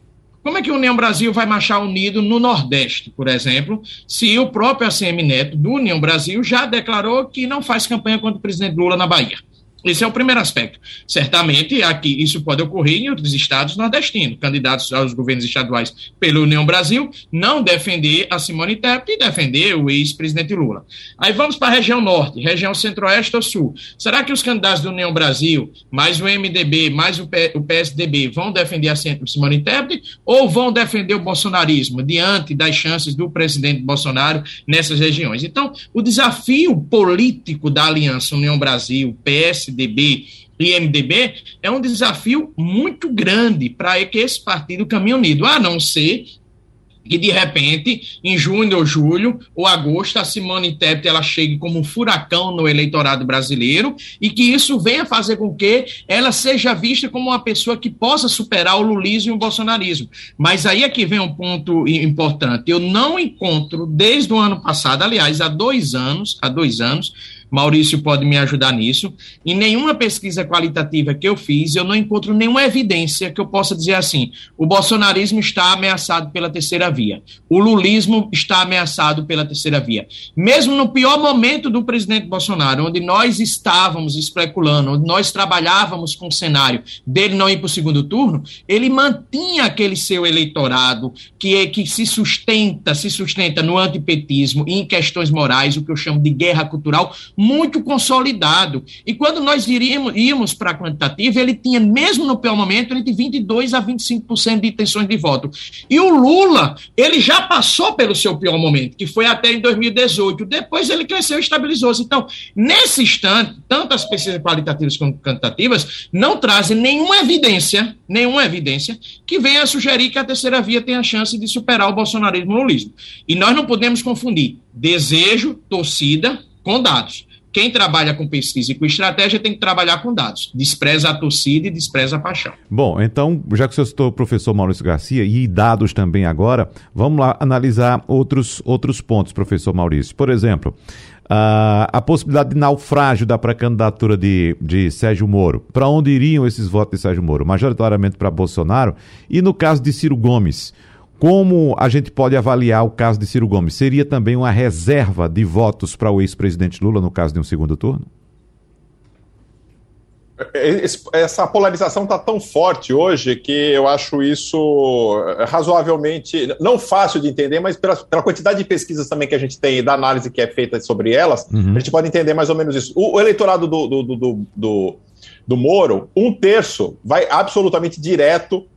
Como é que a União Brasil vai marchar unido no Nordeste, por exemplo, se o próprio ACM Neto do União Brasil já declarou que não faz campanha contra o presidente Lula na Bahia? Esse é o primeiro aspecto. Certamente, aqui isso pode ocorrer em outros estados nordestinos, candidatos aos governos estaduais pela União Brasil, não defender a Simone Tebet e defender o ex-presidente Lula. Aí vamos para a região norte, região centro-oeste ou sul. Será que os candidatos da União Brasil, mais o MDB, mais o, PSDB, vão defender a Simone Tebet ou vão defender o bolsonarismo diante das chances do presidente Bolsonaro nessas regiões? Então, o desafio político da aliança União Brasil, PSD, PSDB e MDB, é um desafio muito grande para que esse partido caminhe unido, a não ser que de repente, em junho ou julho ou agosto, a Simone Tebet ela chegue como um furacão no eleitorado brasileiro e que isso venha fazer com que ela seja vista como uma pessoa que possa superar o lulismo e o bolsonarismo. Mas aí é que vem um ponto importante. Eu não encontro desde o ano passado, aliás, há dois anos, há dois anos, Maurício pode me ajudar nisso. Em nenhuma pesquisa qualitativa que eu fiz, eu não encontro nenhuma evidência que eu possa dizer assim: o bolsonarismo está ameaçado pela terceira via, o lulismo está ameaçado pela terceira via. Mesmo no pior momento do presidente Bolsonaro, onde nós estávamos especulando, onde nós trabalhávamos com o cenário dele não ir para o segundo turno, ele mantinha aquele seu eleitorado que, é, que se sustenta, se sustenta no antipetismo e em questões morais, o que eu chamo de guerra cultural, muito consolidado. E quando nós iríamos, íamos para a quantitativa, ele tinha, mesmo no pior momento, entre 22% a 25% de intenções de voto. E o Lula, ele já passou pelo seu pior momento, que foi até em 2018. Depois ele cresceu e estabilizou-se. Então, nesse instante, tanto as pesquisas qualitativas como quantitativas não trazem nenhuma evidência, nenhuma evidência, que venha a sugerir que a terceira via tem a chance de superar o bolsonarismo lulismo. E nós não podemos confundir desejo, torcida, com dados. Quem trabalha com pesquisa e com estratégia tem que trabalhar com dados. Despreza a torcida e despreza a paixão. Bom, então, já que você citou o professor Maurício Garcia e dados também agora, vamos lá analisar outros, outros pontos, professor Maurício. Por exemplo, a, a possibilidade de naufrágio da pré-candidatura de, de Sérgio Moro. Para onde iriam esses votos de Sérgio Moro? Majoritariamente para Bolsonaro. E no caso de Ciro Gomes, como a gente pode avaliar o caso de Ciro Gomes? Seria também uma reserva de votos para o ex-presidente Lula no caso de um segundo turno? Essa polarização está tão forte hoje que eu acho isso razoavelmente, não fácil de entender, mas pela, pela quantidade de pesquisas também que a gente tem e da análise que é feita sobre elas, uhum. a gente pode entender mais ou menos isso. O, o eleitorado do, do, do, do, do Moro, um terço vai absolutamente direto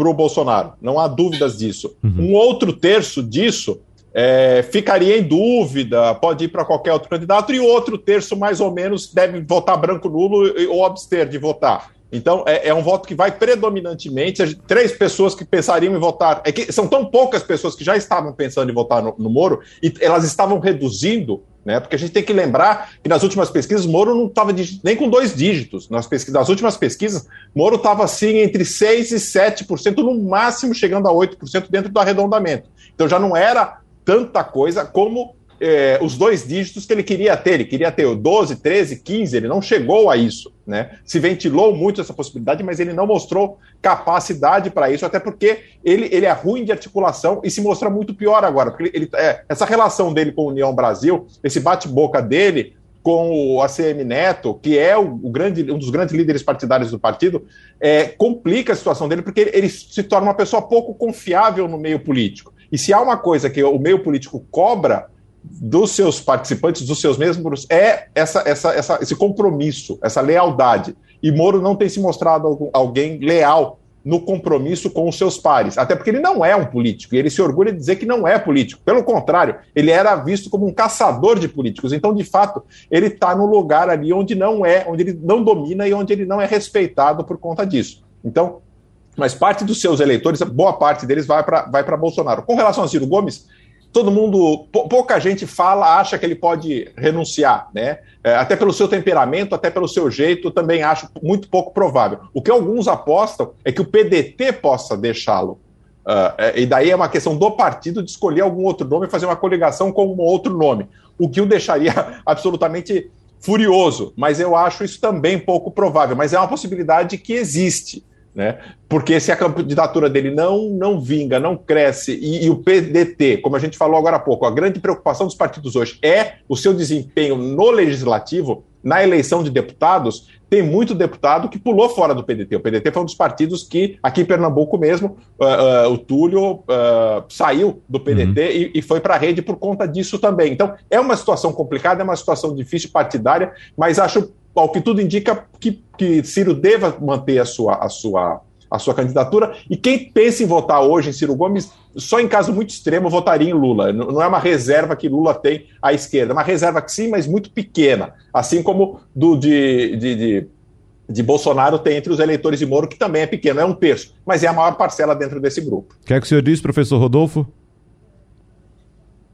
para o Bolsonaro, não há dúvidas disso. Uhum. Um outro terço disso é, ficaria em dúvida, pode ir para qualquer outro candidato, e outro terço, mais ou menos, deve votar branco nulo ou abster de votar. Então, é, é, um voto que vai predominantemente. Três pessoas que pensariam em votar. É que são tão poucas pessoas que já estavam pensando em votar no, no Moro, e elas estavam reduzindo né? Porque a gente tem que lembrar que nas últimas pesquisas Moro não estava nem com dois dígitos. Nas, pesquisas, nas últimas pesquisas, Moro estava assim entre 6% e 7%, no máximo chegando a 8% dentro do arredondamento. Então já não era tanta coisa como é, os dois dígitos que ele queria ter. Ele queria ter o 12, 13, 15, ele não chegou a isso. Né? Se ventilou muito essa possibilidade, mas ele não mostrou capacidade para isso, até porque ele, ele é ruim de articulação e se mostra muito pior agora. Porque ele, é, essa relação dele com a União Brasil, esse bate-boca dele com o ACM Neto, que é o, o, grande, um dos grandes líderes partidários do partido, é, complica a situação dele, porque ele, ele se torna uma pessoa pouco confiável no meio político. E se há uma coisa que o meio político cobra dos seus participantes, dos seus membros, é essa, essa, essa, esse compromisso, essa lealdade. E Moro não tem se mostrado alguém leal no compromisso com os seus pares, até porque ele não é um político, e ele se orgulha de dizer que não é político. Pelo contrário, ele era visto como um caçador de políticos. Então, de fato, ele está no lugar ali onde não é, onde ele não domina e onde ele não é respeitado por conta disso. Então, mas parte dos seus eleitores, boa parte deles vai para vai Bolsonaro. Com relação a Ciro Gomes, todo mundo, pouca gente fala, acha que ele pode renunciar, né? É, até pelo seu temperamento, até pelo seu jeito, também acho muito pouco provável. O que alguns apostam é que o PDT possa deixá-lo. Uh, e daí é uma questão do partido de escolher algum outro nome e fazer uma coligação com um outro nome, o que o deixaria absolutamente furioso. Mas eu acho isso também pouco provável. Mas é uma possibilidade que existe. Né? Porque se a candidatura dele não, não vinga, não cresce, e, e, o PDT, como a gente falou agora há pouco, a grande preocupação dos partidos hoje é o seu desempenho no legislativo, na eleição de deputados, tem muito deputado que pulou fora do PDT. O PDT foi um dos partidos que, aqui em Pernambuco mesmo, uh, uh, o Túlio uh, saiu do PDT uhum. e, e, foi para a rede por conta disso também. Então, é uma situação complicada, é uma situação difícil partidária, mas acho ao que tudo indica que, que Ciro deva manter a sua, a, sua, a sua candidatura. E quem pensa em votar hoje em Ciro Gomes, só em caso muito extremo, votaria em Lula. Não é uma reserva que Lula tem à esquerda, é uma reserva que sim, mas muito pequena. Assim como do de, de, de de Bolsonaro tem entre os eleitores de Moro, que também é pequeno, é um terço, mas é a maior parcela dentro desse grupo. O que é que o senhor diz, professor Rodolfo?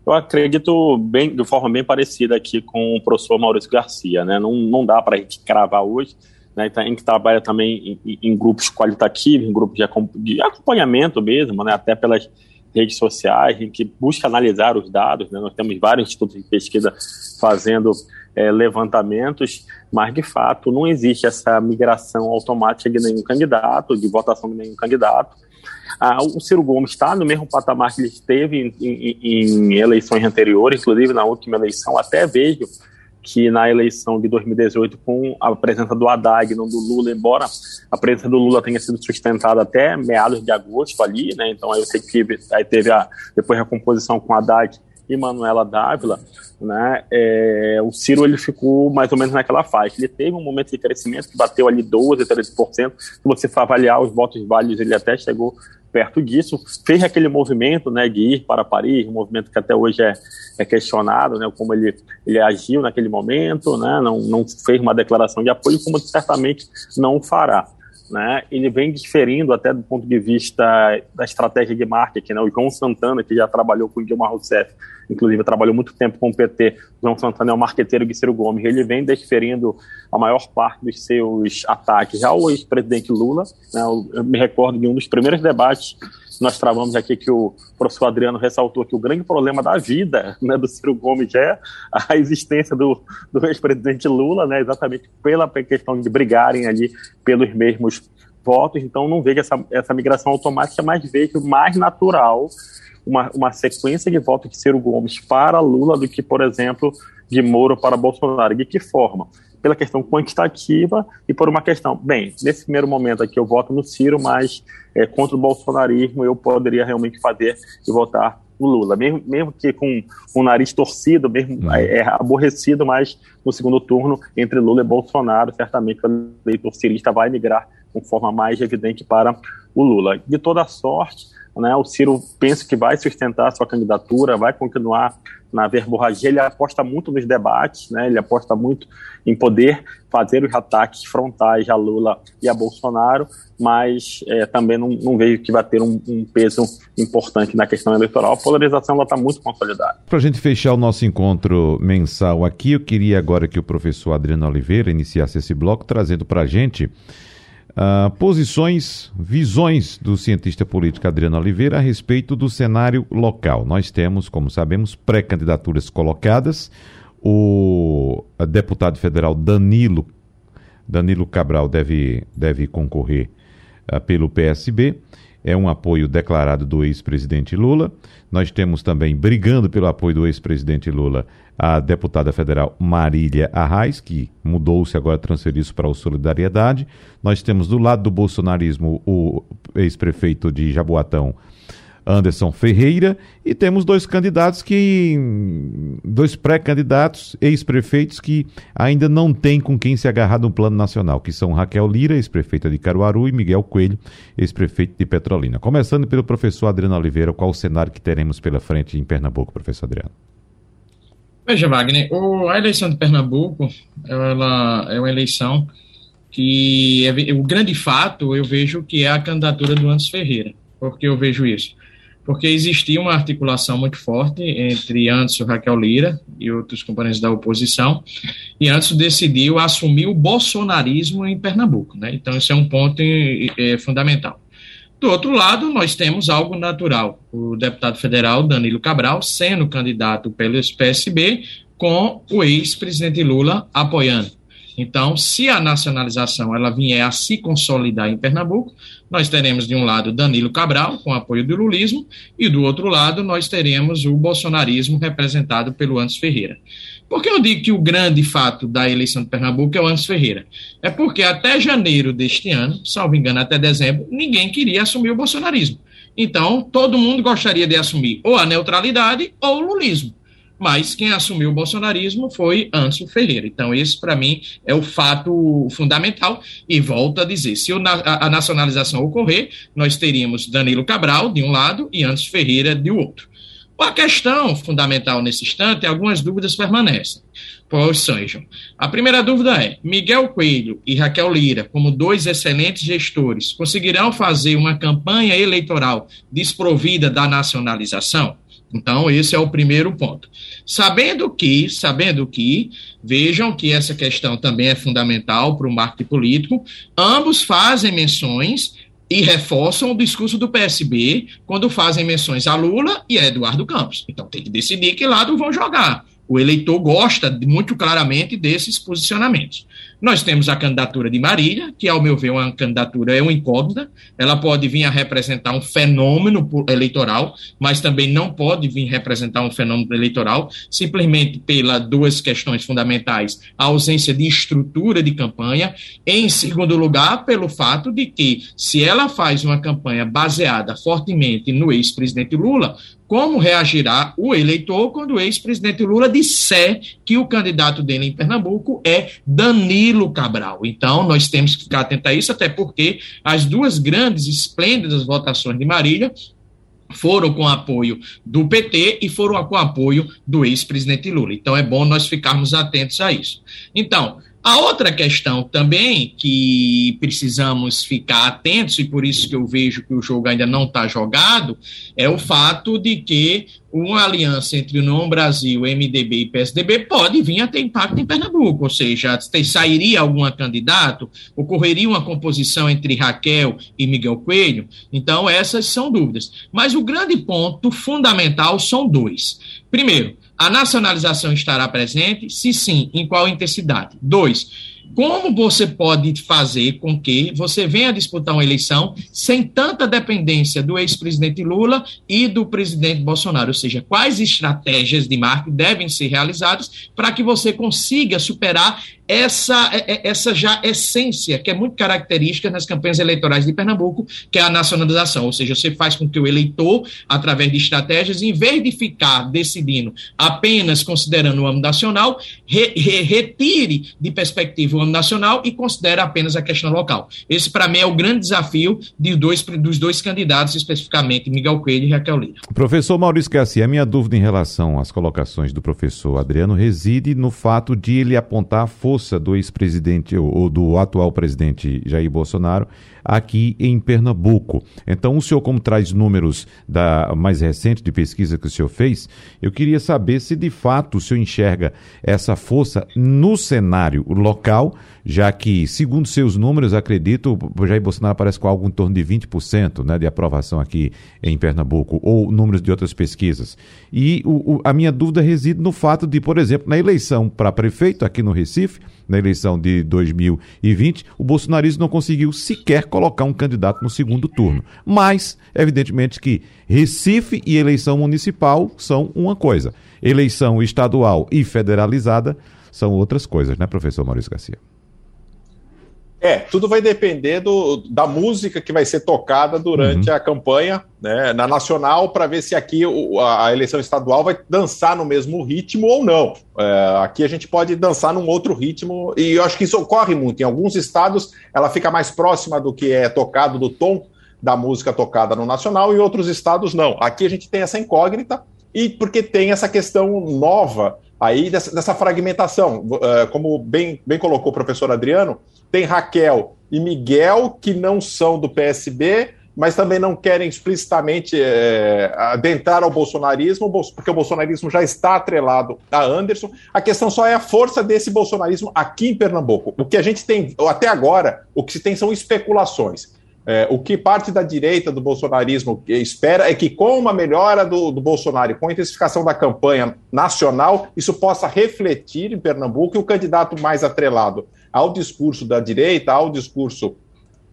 Eu acredito bem, de forma bem parecida aqui com o professor Maurício Garcia, né? Não, não dá para a gente cravar hoje, né? Então, a gente trabalha também em, em grupos qualitativos, em grupos de, acompanhamento mesmo, né? Até pelas redes sociais, em que busca analisar os dados, né? Nós temos vários institutos de pesquisa fazendo é, levantamentos, mas de fato não existe essa migração automática de nenhum candidato, de votação de nenhum candidato. Ah, o Ciro Gomes está no mesmo patamar que ele esteve em, em, em, eleições anteriores, inclusive na última eleição, até vejo que na eleição de 2018, com a presença do Haddad não do Lula, embora a presença do Lula tenha sido sustentada até meados de agosto ali, né? Então aí teve, aí teve a, depois a composição com Haddad e Manuela Dávila, né, é, o Ciro ele ficou mais ou menos naquela faixa. Ele teve um momento de crescimento que bateu ali 12, 13%. Se você for avaliar os votos válidos, ele até chegou perto disso. Fez aquele movimento né, de ir para Paris, um movimento que até hoje é, é questionado, né, como ele, ele agiu naquele momento, né, não, não fez uma declaração de apoio, como certamente não fará né, ele vem diferindo até do ponto de vista da estratégia de marketing. Né? O João Santana, que já trabalhou com Dilma Rousseff, inclusive trabalhou muito tempo com o PT, João Santana é o marqueteiro de Ciro Gomes, ele vem desferindo a maior parte dos seus ataques ao ex-presidente Lula. Né? Eu me recordo de um dos primeiros debates nós travamos aqui que o professor Adriano ressaltou que o grande problema da vida né, do Ciro Gomes é a existência do, do ex-presidente Lula, né, exatamente pela questão de brigarem ali pelos mesmos votos. Então, não vejo essa, essa migração automática, mas vejo mais natural uma, uma sequência de votos de Ciro Gomes para Lula do que, por exemplo, de Moro para Bolsonaro. De que forma? pela questão quantitativa e por uma questão, bem, nesse primeiro momento aqui eu voto no Ciro, mas é, contra o bolsonarismo eu poderia realmente fazer e votar no Lula, mesmo, mesmo que com o nariz torcido, mesmo uhum. é, é, aborrecido, mas no segundo turno, entre Lula e Bolsonaro, certamente o eleitor cirista vai migrar com forma mais evidente para o Lula. De toda sorte, né, o Ciro pensa que vai sustentar a sua candidatura, vai continuar na verborragia, ele aposta muito nos debates, né, ele aposta muito em poder fazer os ataques frontais a Lula e a Bolsonaro, mas é, também não, não, vejo que vai ter um, um, peso importante na questão eleitoral. A polarização está muito consolidada. Para a gente fechar o nosso encontro mensal aqui, eu queria agora que o professor Adriano Oliveira iniciasse esse bloco trazendo para a gente Uh, posições, visões do cientista político Adriano Oliveira a respeito do cenário local. Nós temos, como sabemos, pré-candidaturas colocadas. O deputado federal Danilo, Danilo Cabral deve, deve concorrer uh, pelo PSB. É um apoio declarado do ex-presidente Lula. Nós temos também, brigando pelo apoio do ex-presidente Lula, a deputada federal Marília Arraes, que mudou-se agora, transferiu-se para o Solidariedade. Nós temos do lado do bolsonarismo o ex-prefeito de Jaboatão, Anderson Ferreira, e temos dois candidatos que. dois pré-candidatos, ex-prefeitos, que ainda não têm com quem se agarrar no plano nacional, que são Raquel Lira, ex-prefeita de Caruaru, e Miguel Coelho, ex-prefeito de Petrolina. Começando pelo professor Adriano Oliveira, qual o cenário que teremos pela frente em Pernambuco, professor Adriano? Veja, Wagner, a eleição de Pernambuco ela é uma eleição que é, o grande fato eu vejo que é a candidatura do Anderson Ferreira. Por que eu vejo isso? Porque existia uma articulação muito forte entre Anderson Raquel Lira e outros componentes da oposição, e Anderson decidiu assumir o bolsonarismo em Pernambuco. Né? Então, isso é um ponto é, fundamental. Do outro lado, nós temos algo natural. O deputado federal Danilo Cabral sendo candidato pelo PSB, com o ex-presidente Lula apoiando. Então, se a nacionalização ela vier a se consolidar em Pernambuco, nós teremos de um lado Danilo Cabral, com apoio do lulismo, e do outro lado nós teremos o bolsonarismo representado pelo Antes Ferreira. Por que eu digo que o grande fato da eleição de Pernambuco é o Antes Ferreira? É porque até janeiro deste ano, salvo engano, até dezembro, ninguém queria assumir o bolsonarismo. Então, todo mundo gostaria de assumir ou a neutralidade ou o lulismo mas quem assumiu o bolsonarismo foi Anso Ferreira. Então, esse, para mim, é o fato fundamental. E volto a dizer: se a nacionalização ocorrer, nós teríamos Danilo Cabral, de um lado, e Anso Ferreira, de outro. A questão fundamental nesse instante, algumas dúvidas permanecem. Pois sejam. A primeira dúvida é: Miguel Coelho e Raquel Lira, como dois excelentes gestores, conseguirão fazer uma campanha eleitoral desprovida da nacionalização? Então, esse é o primeiro ponto. Sabendo que, sabendo que, vejam que essa questão também é fundamental para o marketing político, ambos fazem menções e reforçam o discurso do PSB quando fazem menções a Lula e a Eduardo Campos. Então, tem que decidir que lado vão jogar. O eleitor gosta muito claramente desses posicionamentos. Nós temos a candidatura de Marília, que, ao meu ver, é uma candidatura é uma incógnita. Ela pode vir a representar um fenômeno eleitoral, mas também não pode vir representar um fenômeno eleitoral, simplesmente pela duas questões fundamentais: a ausência de estrutura de campanha. Em segundo lugar, pelo fato de que, se ela faz uma campanha baseada fortemente no ex-presidente Lula, como reagirá o eleitor quando o ex-presidente Lula disser que o candidato dele em Pernambuco é Danilo Cabral. Então, nós temos que ficar atentos a isso, até porque as duas grandes, esplêndidas votações de Marília foram com apoio do PT e foram com apoio do ex-presidente Lula. Então, é bom nós ficarmos atentos a isso. Então, a outra questão também que precisamos ficar atentos, e por isso que eu vejo que o jogo ainda não está jogado, é o fato de que uma aliança entre o Não Brasil, MDB e PSDB pode vir a ter impacto em Pernambuco, ou seja, sairia algum candidato, ocorreria uma composição entre Raquel e Miguel Coelho, então essas são dúvidas. Mas o grande ponto fundamental são dois. Primeiro, a nacionalização estará presente? Se sim, em qual intensidade? Dois, como você pode fazer com que você venha disputar uma eleição sem tanta dependência do ex-presidente Lula e do presidente Bolsonaro? Ou seja, quais estratégias de marketing devem ser realizadas para que você consiga superar essa, é, é, essa já essência que é muito característica nas campanhas eleitorais de Pernambuco, que é a nacionalização, ou seja, você faz com que o eleitor, através de estratégias, em vez de ficar decidindo apenas considerando o âmbito nacional, re, re, retire de perspectiva o âmbito nacional e considere apenas a questão local. Esse, para mim, é o grande desafio de dois, dos dois candidatos, especificamente Miguel Coelho e Raquel Lira. Professor Maurício Garcia, a minha dúvida em relação às colocações do professor Adriano reside no fato de ele apontar força do ex-presidente ou do atual presidente Jair Bolsonaro aqui em Pernambuco. Então, o senhor, como traz números da mais recente de pesquisa que o senhor fez, eu queria saber se de fato o senhor enxerga essa força no cenário local, já que, segundo seus números, acredito, o Jair Bolsonaro aparece com algo em torno de 20% né, de aprovação aqui em Pernambuco, ou números de outras pesquisas. E o, o, a minha dúvida reside no fato de, por exemplo, na eleição para prefeito aqui no Recife, na eleição de 2020, o bolsonarismo não conseguiu sequer colocar um candidato no segundo turno. Mas, evidentemente, que Recife e eleição municipal são uma coisa. Eleição estadual e federalizada são outras coisas, né, professor Maurício Garcia? É, tudo vai depender do, da música que vai ser tocada durante uhum. a campanha né, na nacional para ver se aqui o, a eleição estadual vai dançar no mesmo ritmo ou não. É, aqui a gente pode dançar num outro ritmo e eu acho que isso ocorre muito. Em alguns estados ela fica mais próxima do que é tocado, do tom da música tocada no nacional, e outros estados não. Aqui a gente tem essa incógnita e porque tem essa questão nova aí dessa, dessa fragmentação. Uh, como bem, bem colocou o professor Adriano, tem Raquel e Miguel que não são do PSB, mas também não querem explicitamente é, adentrar ao bolsonarismo, porque o bolsonarismo já está atrelado a Anderson. A questão só é a força desse bolsonarismo aqui em Pernambuco. O que a gente tem, até agora, o que se tem são especulações. É, o que parte da direita do bolsonarismo espera é que, com uma melhora do, do Bolsonaro e com a intensificação da campanha nacional, isso possa refletir em Pernambuco e o candidato mais atrelado ao discurso da direita, ao discurso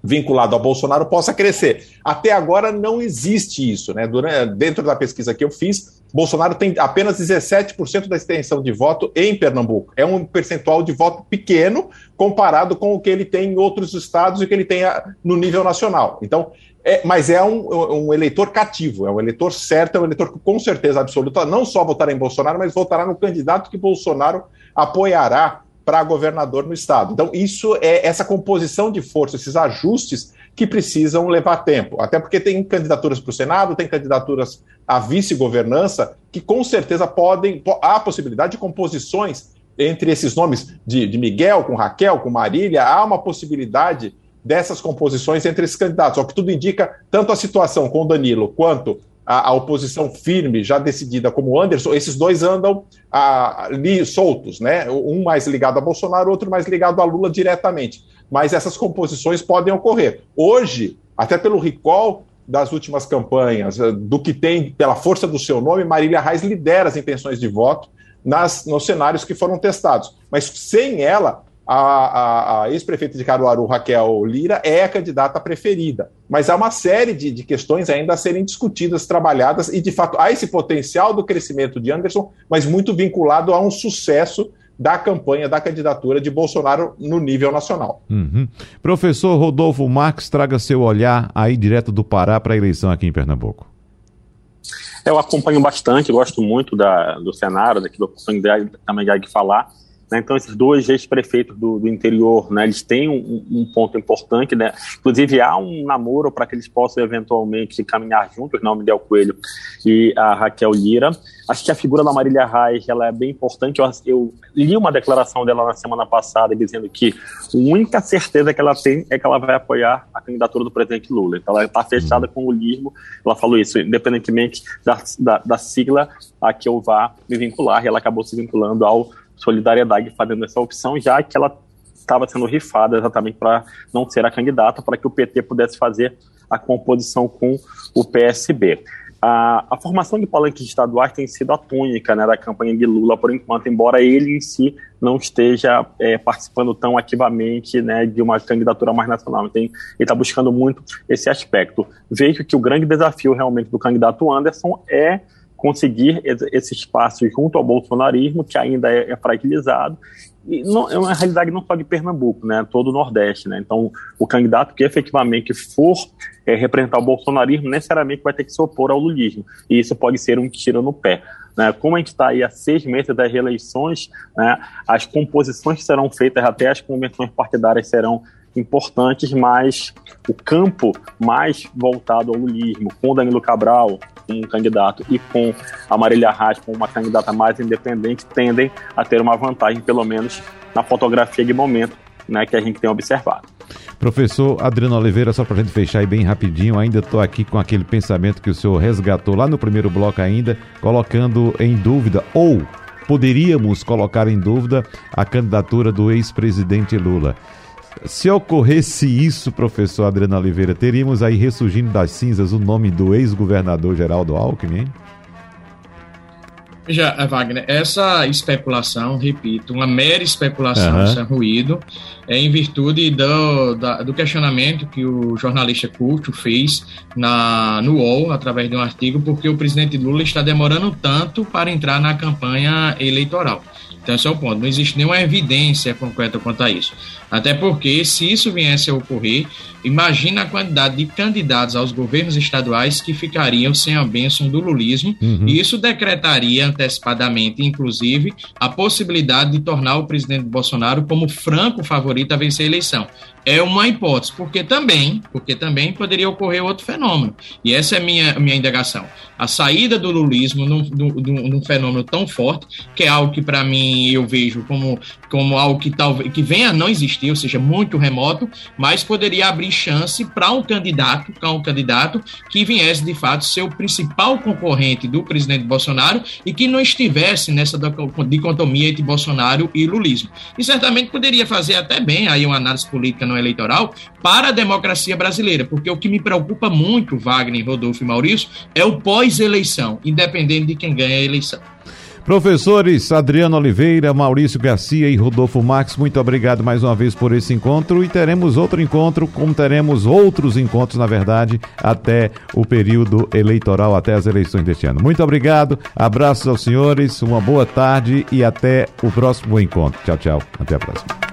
vinculado ao Bolsonaro possa crescer. Até agora não existe isso, né? Durante, dentro da pesquisa que eu fiz, Bolsonaro tem apenas 17% da extensão de voto em Pernambuco. É um percentual de voto pequeno comparado com o que ele tem em outros estados e o que ele tem no nível nacional. Então, é, mas é um, um, eleitor cativo, é um eleitor certo, é um eleitor que com certeza absoluta não só votará em Bolsonaro, mas votará no candidato que Bolsonaro apoiará para governador no estado. Então, isso é essa composição de força, esses ajustes que precisam levar tempo. Até porque tem candidaturas para o Senado, tem candidaturas à vice-governança, que com certeza podem. Há a possibilidade de composições entre esses nomes de, de Miguel com Raquel, com Marília, há uma possibilidade dessas composições entre esses candidatos. O que tudo indica, tanto a situação com Danilo quanto a, a, oposição firme, já decidida como Anderson, esses dois andam a, ali soltos, né? Um mais ligado a Bolsonaro, outro mais ligado a Lula diretamente. Mas essas composições podem ocorrer. Hoje, até pelo recall das últimas campanhas, eh, do que tem pela força do seu nome, Marília Reis lidera as intenções de voto nas, nos cenários que foram testados. Mas sem ela, a, a, a ex-prefeita de Caruaru, Raquel Lira, é a candidata preferida. Mas há uma série de, de, questões ainda a serem discutidas, trabalhadas, e de fato há esse potencial do crescimento de Anderson, mas muito vinculado a um sucesso da campanha da candidatura de Bolsonaro no nível nacional. Uhum. Professor Rodolfo Marques, traga seu olhar aí direto do Pará para a eleição aqui em Pernambuco. Eu acompanho bastante, gosto muito da, do cenário, daquilo que o também já de falar. Né? Então, esses dois ex-prefeitos do, do, interior, né, eles têm um, um, ponto importante, né? Inclusive, há um namoro para que eles possam eventualmente caminhar juntos, né, o Miguel Coelho e a Raquel Lira. Acho que a figura da Marília Reis ela é bem importante. Eu, eu, li uma declaração dela na semana passada dizendo que a única certeza que ela tem é que ela vai apoiar a candidatura do presidente Lula. Então, ela está fechada com o lulismo. Ela falou isso, independentemente da, da, da sigla a que eu vá me vincular, e ela acabou se vinculando ao Solidariedade fazendo essa opção, já que ela estava sendo rifada exatamente para não ser a candidata, para que o PT pudesse fazer a composição com o PSB. A, a, formação de palanques estaduais tem sido a tônica né, da campanha de Lula por enquanto, embora ele em si não esteja é, participando tão ativamente né, de uma candidatura mais nacional. Então, ele está buscando muito esse aspecto. Vejo que o grande desafio realmente do candidato Anderson é conseguir esse espaço junto ao bolsonarismo, que ainda é, é fragilizado, e não, é uma realidade não só de Pernambuco, né, todo o Nordeste. Né? Então, o candidato que efetivamente for é, representar o bolsonarismo necessariamente vai ter que se opor ao lulismo, e isso pode ser um tiro no pé. Né? Como a gente está aí a seis meses das reeleições, né, as composições que serão feitas, até as convenções partidárias serão importantes, mas o campo mais voltado ao lulismo, com Danilo Cabral, um candidato, e com a Marília Reis, com uma candidata mais independente, tendem a ter uma vantagem, pelo menos na fotografia de momento né, que a gente tem observado. Professor Adriano Oliveira, só para a gente fechar aí bem rapidinho, ainda estou aqui com aquele pensamento que o senhor resgatou lá no primeiro bloco ainda, colocando em dúvida, ou poderíamos colocar em dúvida, a candidatura do ex-presidente Lula. Se ocorresse isso, professor Adriano Oliveira, teríamos aí ressurgindo das cinzas o nome do ex-governador Geraldo Alckmin, hein? Já, Wagner, essa especulação, repito, uma mera especulação, uhum. sem ruído, é em virtude do, da, do questionamento que o jornalista Curto fez na, no UOL, através de um artigo, porque o presidente Lula está demorando tanto para entrar na campanha eleitoral. Então, esse é o ponto. Não existe nenhuma evidência concreta quanto a isso. Até porque, se isso viesse a ocorrer, imagina a quantidade de candidatos aos governos estaduais que ficariam sem a bênção do lulismo, uhum. e isso decretaria antecipadamente, inclusive, a possibilidade de tornar o presidente Bolsonaro como franco favorito a vencer a eleição é uma hipótese, porque também, porque também poderia ocorrer outro fenômeno. E essa é a minha, minha indagação. A saída do lulismo num, num, num fenômeno tão forte, que é algo que para mim eu vejo como, como algo que talvez que venha a não existir, ou seja, muito remoto, mas poderia abrir chance para um candidato, para um candidato que viesse de fato ser o principal concorrente do presidente Bolsonaro e que não estivesse nessa dicotomia entre Bolsonaro e lulismo. E certamente poderia fazer até bem aí uma análise política ano eleitoral para a democracia brasileira, porque o que me preocupa muito, Wagner, Rodolfo e Maurício, é o pós-eleição, independente de quem ganha a eleição. Professores Adriano Oliveira, Maurício Garcia e Rodolfo Marques, muito obrigado mais uma vez por esse encontro e teremos outro encontro, como teremos outros encontros, na verdade, até o período eleitoral, até as eleições deste ano. Muito obrigado, abraços aos senhores, uma boa tarde e até o próximo encontro. Tchau, tchau. Até a próxima.